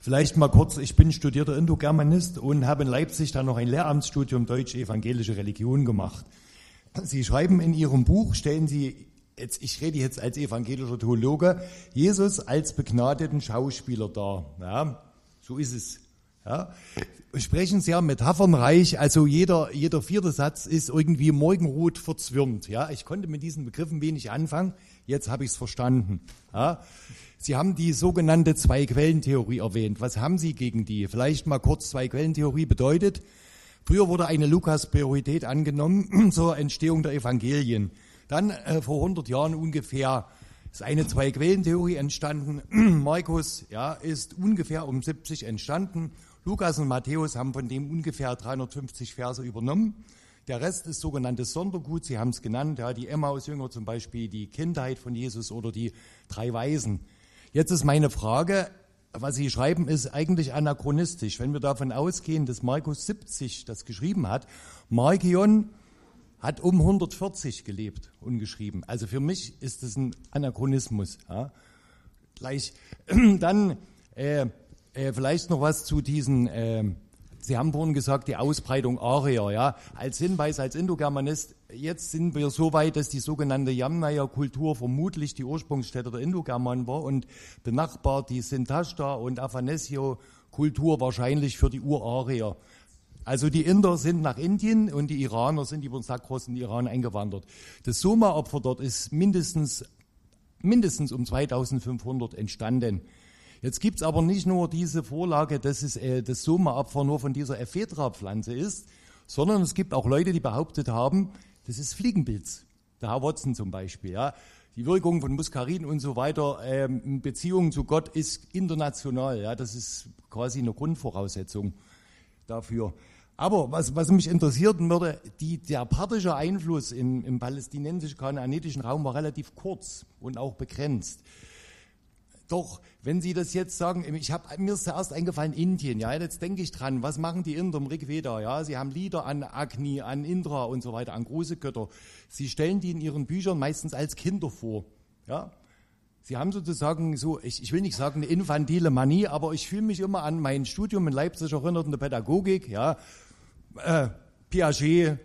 Vielleicht mal kurz, ich bin studierter Indogermanist und habe in Leipzig dann noch ein Lehramtsstudium Deutsch-Evangelische Religion gemacht. Sie schreiben in Ihrem Buch, stellen Sie jetzt, ich rede jetzt als evangelischer Theologe, Jesus als begnadeten Schauspieler dar. Ja, so ist es. Ja. Sprechen sehr metaphernreich, also jeder, jeder vierte Satz ist irgendwie morgenrot verzwirnt. Ja, ich konnte mit diesen Begriffen wenig anfangen, jetzt habe ich es verstanden. Ja. Sie haben die sogenannte Zwei-Quellen-Theorie erwähnt. Was haben Sie gegen die? Vielleicht mal kurz Zwei-Quellen-Theorie bedeutet, früher wurde eine Lukas-Priorität angenommen zur Entstehung der Evangelien. Dann äh, vor 100 Jahren ungefähr ist eine Zwei-Quellen-Theorie entstanden. Markus ja, ist ungefähr um 70 entstanden. Lukas und Matthäus haben von dem ungefähr 350 Verse übernommen. Der Rest ist sogenanntes Sondergut, Sie haben es genannt, ja, die Emmaus-Jünger zum Beispiel, die Kindheit von Jesus oder die drei Weisen. Jetzt ist meine Frage, was Sie schreiben, ist eigentlich anachronistisch. Wenn wir davon ausgehen, dass Markus 70 das geschrieben hat, Markion hat um 140 gelebt und geschrieben. Also für mich ist das ein Anachronismus. Ja. Gleich dann äh, äh, vielleicht noch was zu diesen äh, Sie haben vorhin gesagt, die Ausbreitung Arier, ja. Als Hinweis, als Indogermanist, jetzt sind wir so weit, dass die sogenannte Yamnaya-Kultur vermutlich die Ursprungsstätte der Indogermanen war und benachbart die Sintashta und Afanesio-Kultur wahrscheinlich für die Urarier. Also die Inder sind nach Indien und die Iraner sind über den Sakros in den Iran eingewandert. Das Soma-Opfer dort ist mindestens, mindestens um 2500 entstanden. Jetzt gibt's aber nicht nur diese Vorlage, dass es äh, das Soma-Opfer nur von dieser Ephedra-Pflanze ist, sondern es gibt auch Leute, die behauptet haben, das ist Fliegenpilz. Der Herr Watson zum Beispiel. Ja. Die Wirkung von Muskarin und so weiter ähm, in Beziehung zu Gott ist international. Ja. Das ist quasi eine Grundvoraussetzung dafür. Aber was, was mich interessieren würde, die, der parthische Einfluss im, im palästinensisch-kanaanitischen Raum war relativ kurz und auch begrenzt. Doch, wenn Sie das jetzt sagen, ich hab, mir ist zuerst eingefallen Indien, ja, jetzt denke ich dran, was machen die Inder im Rigveda, ja, sie haben Lieder an Agni, an Indra und so weiter, an große Götter. Sie stellen die in ihren Büchern meistens als Kinder vor, ja. Sie haben sozusagen so, ich, ich will nicht sagen eine infantile Manie, aber ich fühle mich immer an mein Studium in Leipzig erinnert in der Pädagogik, ja, äh, Piaget,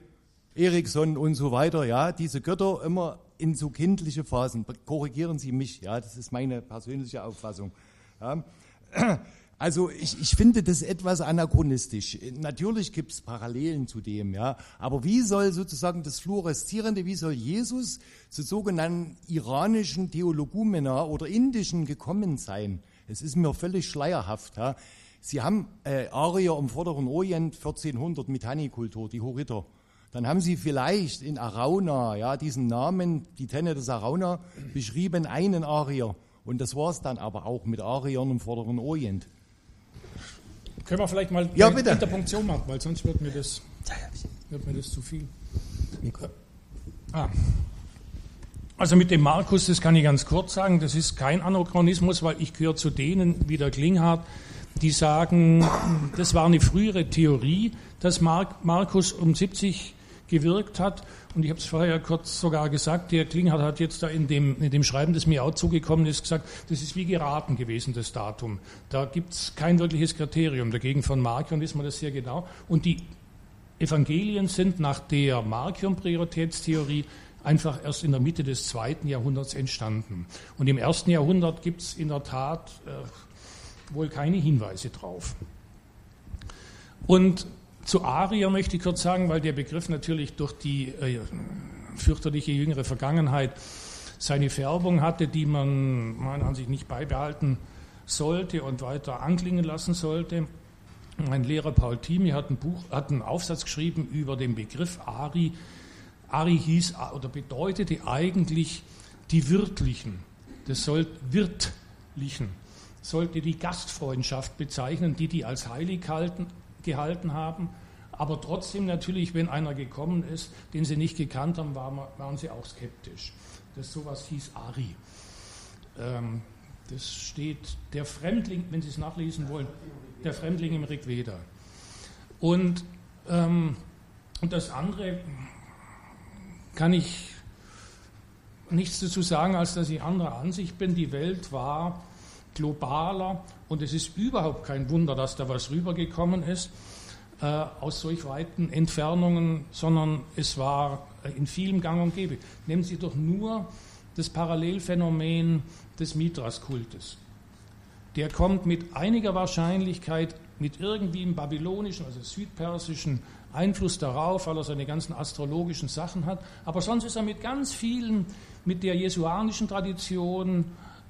Erikson und so weiter, ja, diese Götter immer in so kindliche Phasen. Korrigieren Sie mich, ja, das ist meine persönliche Auffassung. Ja. Also ich, ich finde das etwas anachronistisch. Natürlich gibt es Parallelen zu dem, ja. Aber wie soll sozusagen das Fluoreszierende, wie soll Jesus zu sogenannten iranischen Theologumena oder indischen gekommen sein? Es ist mir völlig schleierhaft. Ja. Sie haben äh, Arier im Vorderen Orient 1400 Mitanni-Kultur, die Horiter. Dann haben Sie vielleicht in Arauna, ja, diesen Namen, die Tenne des Arauna, beschrieben, einen Arier. Und das war es dann aber auch mit Ariern im Vorderen Orient.
Können wir vielleicht mal
ja,
eine
bitte.
Interpunktion machen, weil sonst wird mir das, wird mir das zu viel. Ah. Also mit dem Markus, das kann ich ganz kurz sagen, das ist kein Anachronismus, weil ich gehöre zu denen, wie der Klinghardt, die sagen, das war eine frühere Theorie, dass Mark, Markus um 70 gewirkt hat. Und ich habe es vorher kurz sogar gesagt, der Klinghardt hat jetzt da in dem, in dem Schreiben, das mir auch zugekommen ist, gesagt, das ist wie geraten gewesen, das Datum. Da gibt es kein wirkliches Kriterium. Dagegen von Markion wissen wir das sehr genau. Und die Evangelien sind nach der Markion-Prioritätstheorie einfach erst in der Mitte des zweiten Jahrhunderts entstanden. Und im ersten Jahrhundert gibt es in der Tat äh, wohl keine Hinweise drauf. Und zu Arier möchte ich kurz sagen, weil der Begriff natürlich durch die äh, fürchterliche jüngere Vergangenheit seine Färbung hatte, die man meiner Ansicht nicht beibehalten sollte und weiter anklingen lassen sollte. Mein Lehrer Paul Thieme hat, ein Buch, hat einen Aufsatz geschrieben über den Begriff Ari. Ari hieß oder bedeutete eigentlich die Wirtlichen. Das soll Wirtlichen sollte die Gastfreundschaft bezeichnen, die die als heilig halten, gehalten haben. Aber trotzdem natürlich, wenn einer gekommen ist, den sie nicht gekannt haben, waren, sie auch skeptisch. Das sowas hieß Ari. Ähm, das steht der Fremdling, wenn Sie es nachlesen wollen, der Fremdling im Rigveda. Und, ähm, und das andere kann ich nichts dazu sagen, als dass ich anderer Ansicht bin. Die Welt war globaler und es ist überhaupt kein Wunder, dass da was rübergekommen ist äh, aus solch weiten Entfernungen, sondern es war in vielem Gang und Gäbe. Nehmen Sie doch nur das Parallelphänomen des Mithras-Kultes. Der kommt mit einiger Wahrscheinlichkeit mit irgendwie im babylonischen, also südpersischen Einfluss darauf, weil er seine ganzen astrologischen Sachen hat. Aber sonst ist er mit ganz vielen, mit der jesuanischen Tradition,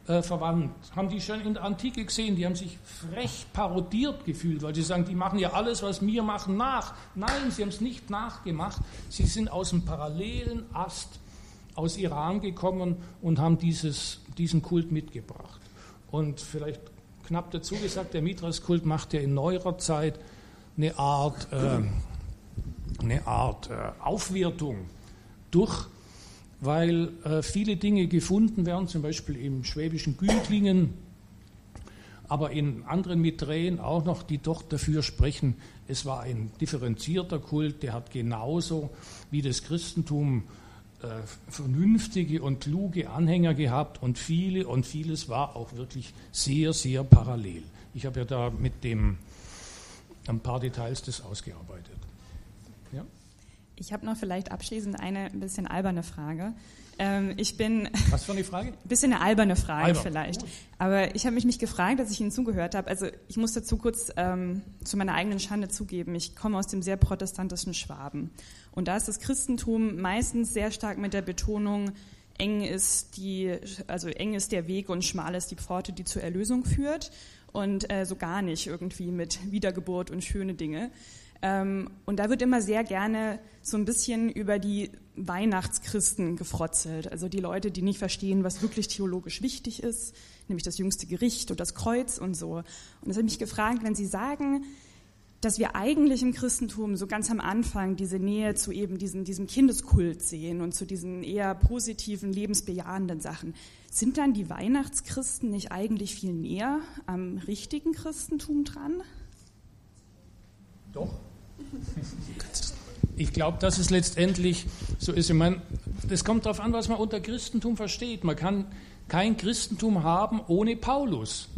äh, verwandt. Haben die schon in der Antike gesehen, die haben sich frech parodiert gefühlt, weil sie sagen, die machen ja alles, was wir machen, nach. Nein, sie haben es nicht nachgemacht. Sie sind aus dem parallelen Ast aus Iran gekommen und haben dieses, diesen Kult mitgebracht. Und vielleicht knapp dazu gesagt, der Mithras-Kult macht ja in neuerer Zeit eine Art, äh, eine Art äh, Aufwertung durch, weil äh, viele Dinge gefunden werden, zum Beispiel im schwäbischen Gütlingen, aber in anderen Miträen auch noch, die doch dafür sprechen, es war ein differenzierter Kult, der hat genauso wie das Christentum äh, vernünftige und kluge Anhänger gehabt und viele und vieles war auch wirklich sehr, sehr parallel. Ich habe ja da mit dem ein paar Details das ausgearbeitet.
Ich habe noch vielleicht abschließend eine ein bisschen alberne Frage. Ähm, ich bin.
Was für eine Frage? Ein
bisschen eine alberne Frage Albern. vielleicht. Aber ich habe mich, mich gefragt, als ich Ihnen zugehört habe. Also ich muss dazu kurz ähm, zu meiner eigenen Schande zugeben. Ich komme aus dem sehr protestantischen Schwaben. Und da ist das Christentum meistens sehr stark mit der Betonung, eng ist die, also eng ist der Weg und schmal ist die Pforte, die zur Erlösung führt. Und äh, so gar nicht irgendwie mit Wiedergeburt und schöne Dinge. Ähm, und da wird immer sehr gerne so ein bisschen über die Weihnachtschristen gefrotzelt, also die Leute, die nicht verstehen, was wirklich theologisch wichtig ist, nämlich das jüngste Gericht und das Kreuz und so. Und das ich mich gefragt, wenn Sie sagen, dass wir eigentlich im Christentum so ganz am Anfang diese Nähe zu eben diesen, diesem Kindeskult sehen und zu diesen eher positiven, lebensbejahenden Sachen. Sind dann die Weihnachtschristen nicht eigentlich viel näher am richtigen Christentum dran?
Doch. Ich glaube, dass es letztendlich so ist. Ich meine, das kommt darauf an, was man unter Christentum versteht. Man kann kein Christentum haben ohne Paulus.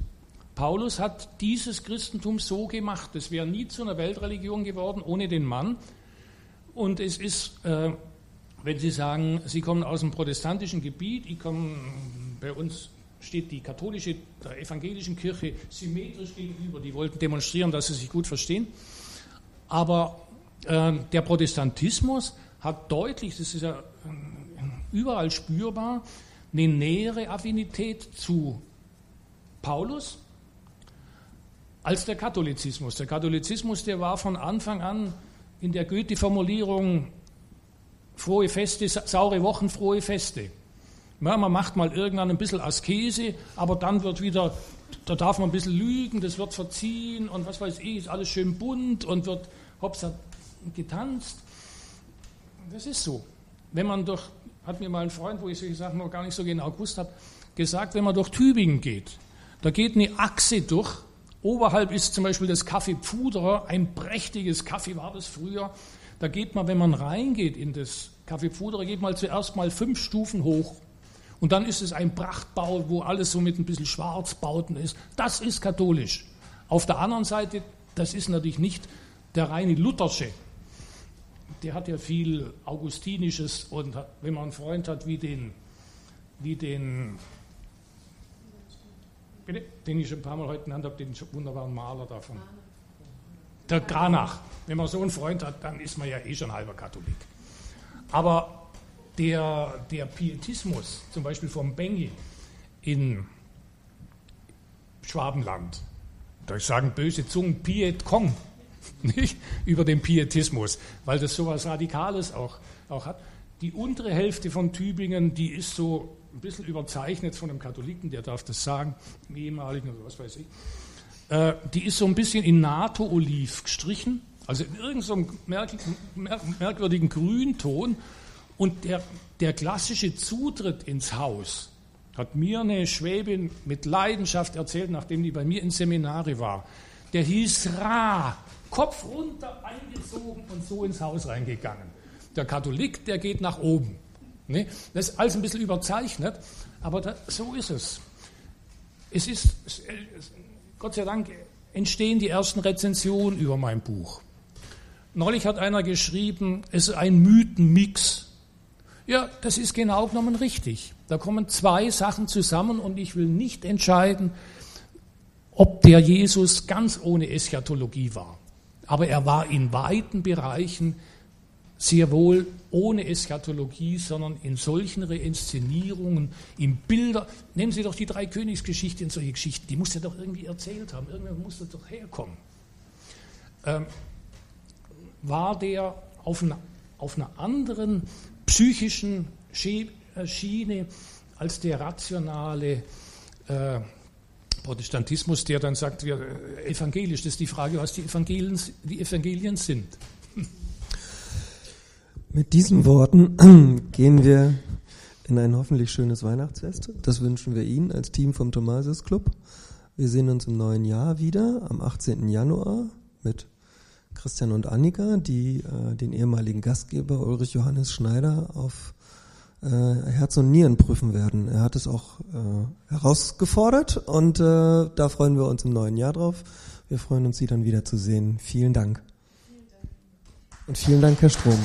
Paulus hat dieses Christentum so gemacht. Es wäre nie zu einer Weltreligion geworden ohne den Mann. Und es ist, äh, wenn Sie sagen, Sie kommen aus dem protestantischen Gebiet, ich komme, bei uns steht die katholische, der evangelischen Kirche symmetrisch gegenüber. Die wollten demonstrieren, dass sie sich gut verstehen. Aber äh, der Protestantismus hat deutlich, das ist ja äh, überall spürbar, eine nähere Affinität zu Paulus als der Katholizismus. Der Katholizismus, der war von Anfang an in der Goethe-Formulierung frohe Feste, saure Wochen, frohe Feste. Ja, man macht mal irgendwann ein bisschen Askese, aber dann wird wieder, da darf man ein bisschen lügen, das wird verziehen und was weiß ich, ist alles schön bunt und wird hops getanzt. Das ist so. Wenn man durch, hat mir mal ein Freund, wo ich solche Sachen noch gar nicht so genau gewusst habe, gesagt, wenn man durch Tübingen geht, da geht eine Achse durch. Oberhalb ist zum Beispiel das Café Pfuderer, ein prächtiges Café war das früher. Da geht man, wenn man reingeht in das Café Pfuderer, geht man zuerst mal fünf Stufen hoch. Und dann ist es ein Prachtbau, wo alles so mit ein bisschen Schwarzbauten ist. Das ist katholisch. Auf der anderen Seite, das ist natürlich nicht der reine Luthersche. Der hat ja viel Augustinisches und wenn man einen Freund hat wie den, wie den, den ich schon ein paar Mal heute genannt habe, den wunderbaren Maler davon. Der Granach. Wenn man so einen Freund hat, dann ist man ja eh schon halber Katholik. Aber der, der Pietismus, zum Beispiel vom Bengi in Schwabenland, da sagen böse Zungen Piet Kong, nicht? über den Pietismus, weil das so etwas Radikales auch, auch hat. Die untere Hälfte von Tübingen, die ist so ein bisschen überzeichnet von einem Katholiken, der darf das sagen, einem ehemaligen oder was weiß ich. Äh, die ist so ein bisschen in NATO-Oliv gestrichen, also in irgendeinem merkwürdigen Grünton und der, der klassische Zutritt ins Haus hat mir eine Schwäbin mit Leidenschaft erzählt, nachdem die bei mir in Seminare war. Der hieß Ra, Kopf runter, eingezogen und so ins Haus reingegangen. Der Katholik, der geht nach oben. Ne? Das ist alles ein bisschen überzeichnet, aber da, so ist es. Es ist, Gott sei Dank, entstehen die ersten Rezensionen über mein Buch. Neulich hat einer geschrieben, es ist ein Mythenmix. Ja, das ist genau genommen richtig. Da kommen zwei Sachen zusammen und ich will nicht entscheiden, ob der Jesus ganz ohne Eschatologie war. Aber er war in weiten Bereichen sehr wohl ohne Eschatologie, sondern in solchen Reinszenierungen, in Bilder. Nehmen Sie doch die drei Königsgeschichten und solche Geschichten, die muss er doch irgendwie erzählt haben. Irgendwann muss das doch herkommen. Ähm, war der auf einer, auf einer anderen psychischen Schiene als der rationale äh, Protestantismus, der dann sagt, wir äh, evangelisch, das ist die Frage, was die Evangelien, die Evangelien sind.
Mit diesen Worten gehen wir in ein hoffentlich schönes Weihnachtsfest. Das wünschen wir Ihnen als Team vom Thomasius Club. Wir sehen uns im neuen Jahr wieder am 18. Januar mit Christian und Annika, die äh, den ehemaligen Gastgeber Ulrich Johannes Schneider auf äh, Herz und Nieren prüfen werden. Er hat es auch äh, herausgefordert und äh, da freuen wir uns im neuen Jahr drauf. Wir freuen uns, Sie dann wieder zu sehen. Vielen Dank. Vielen Dank. Und vielen Dank, Herr Strom.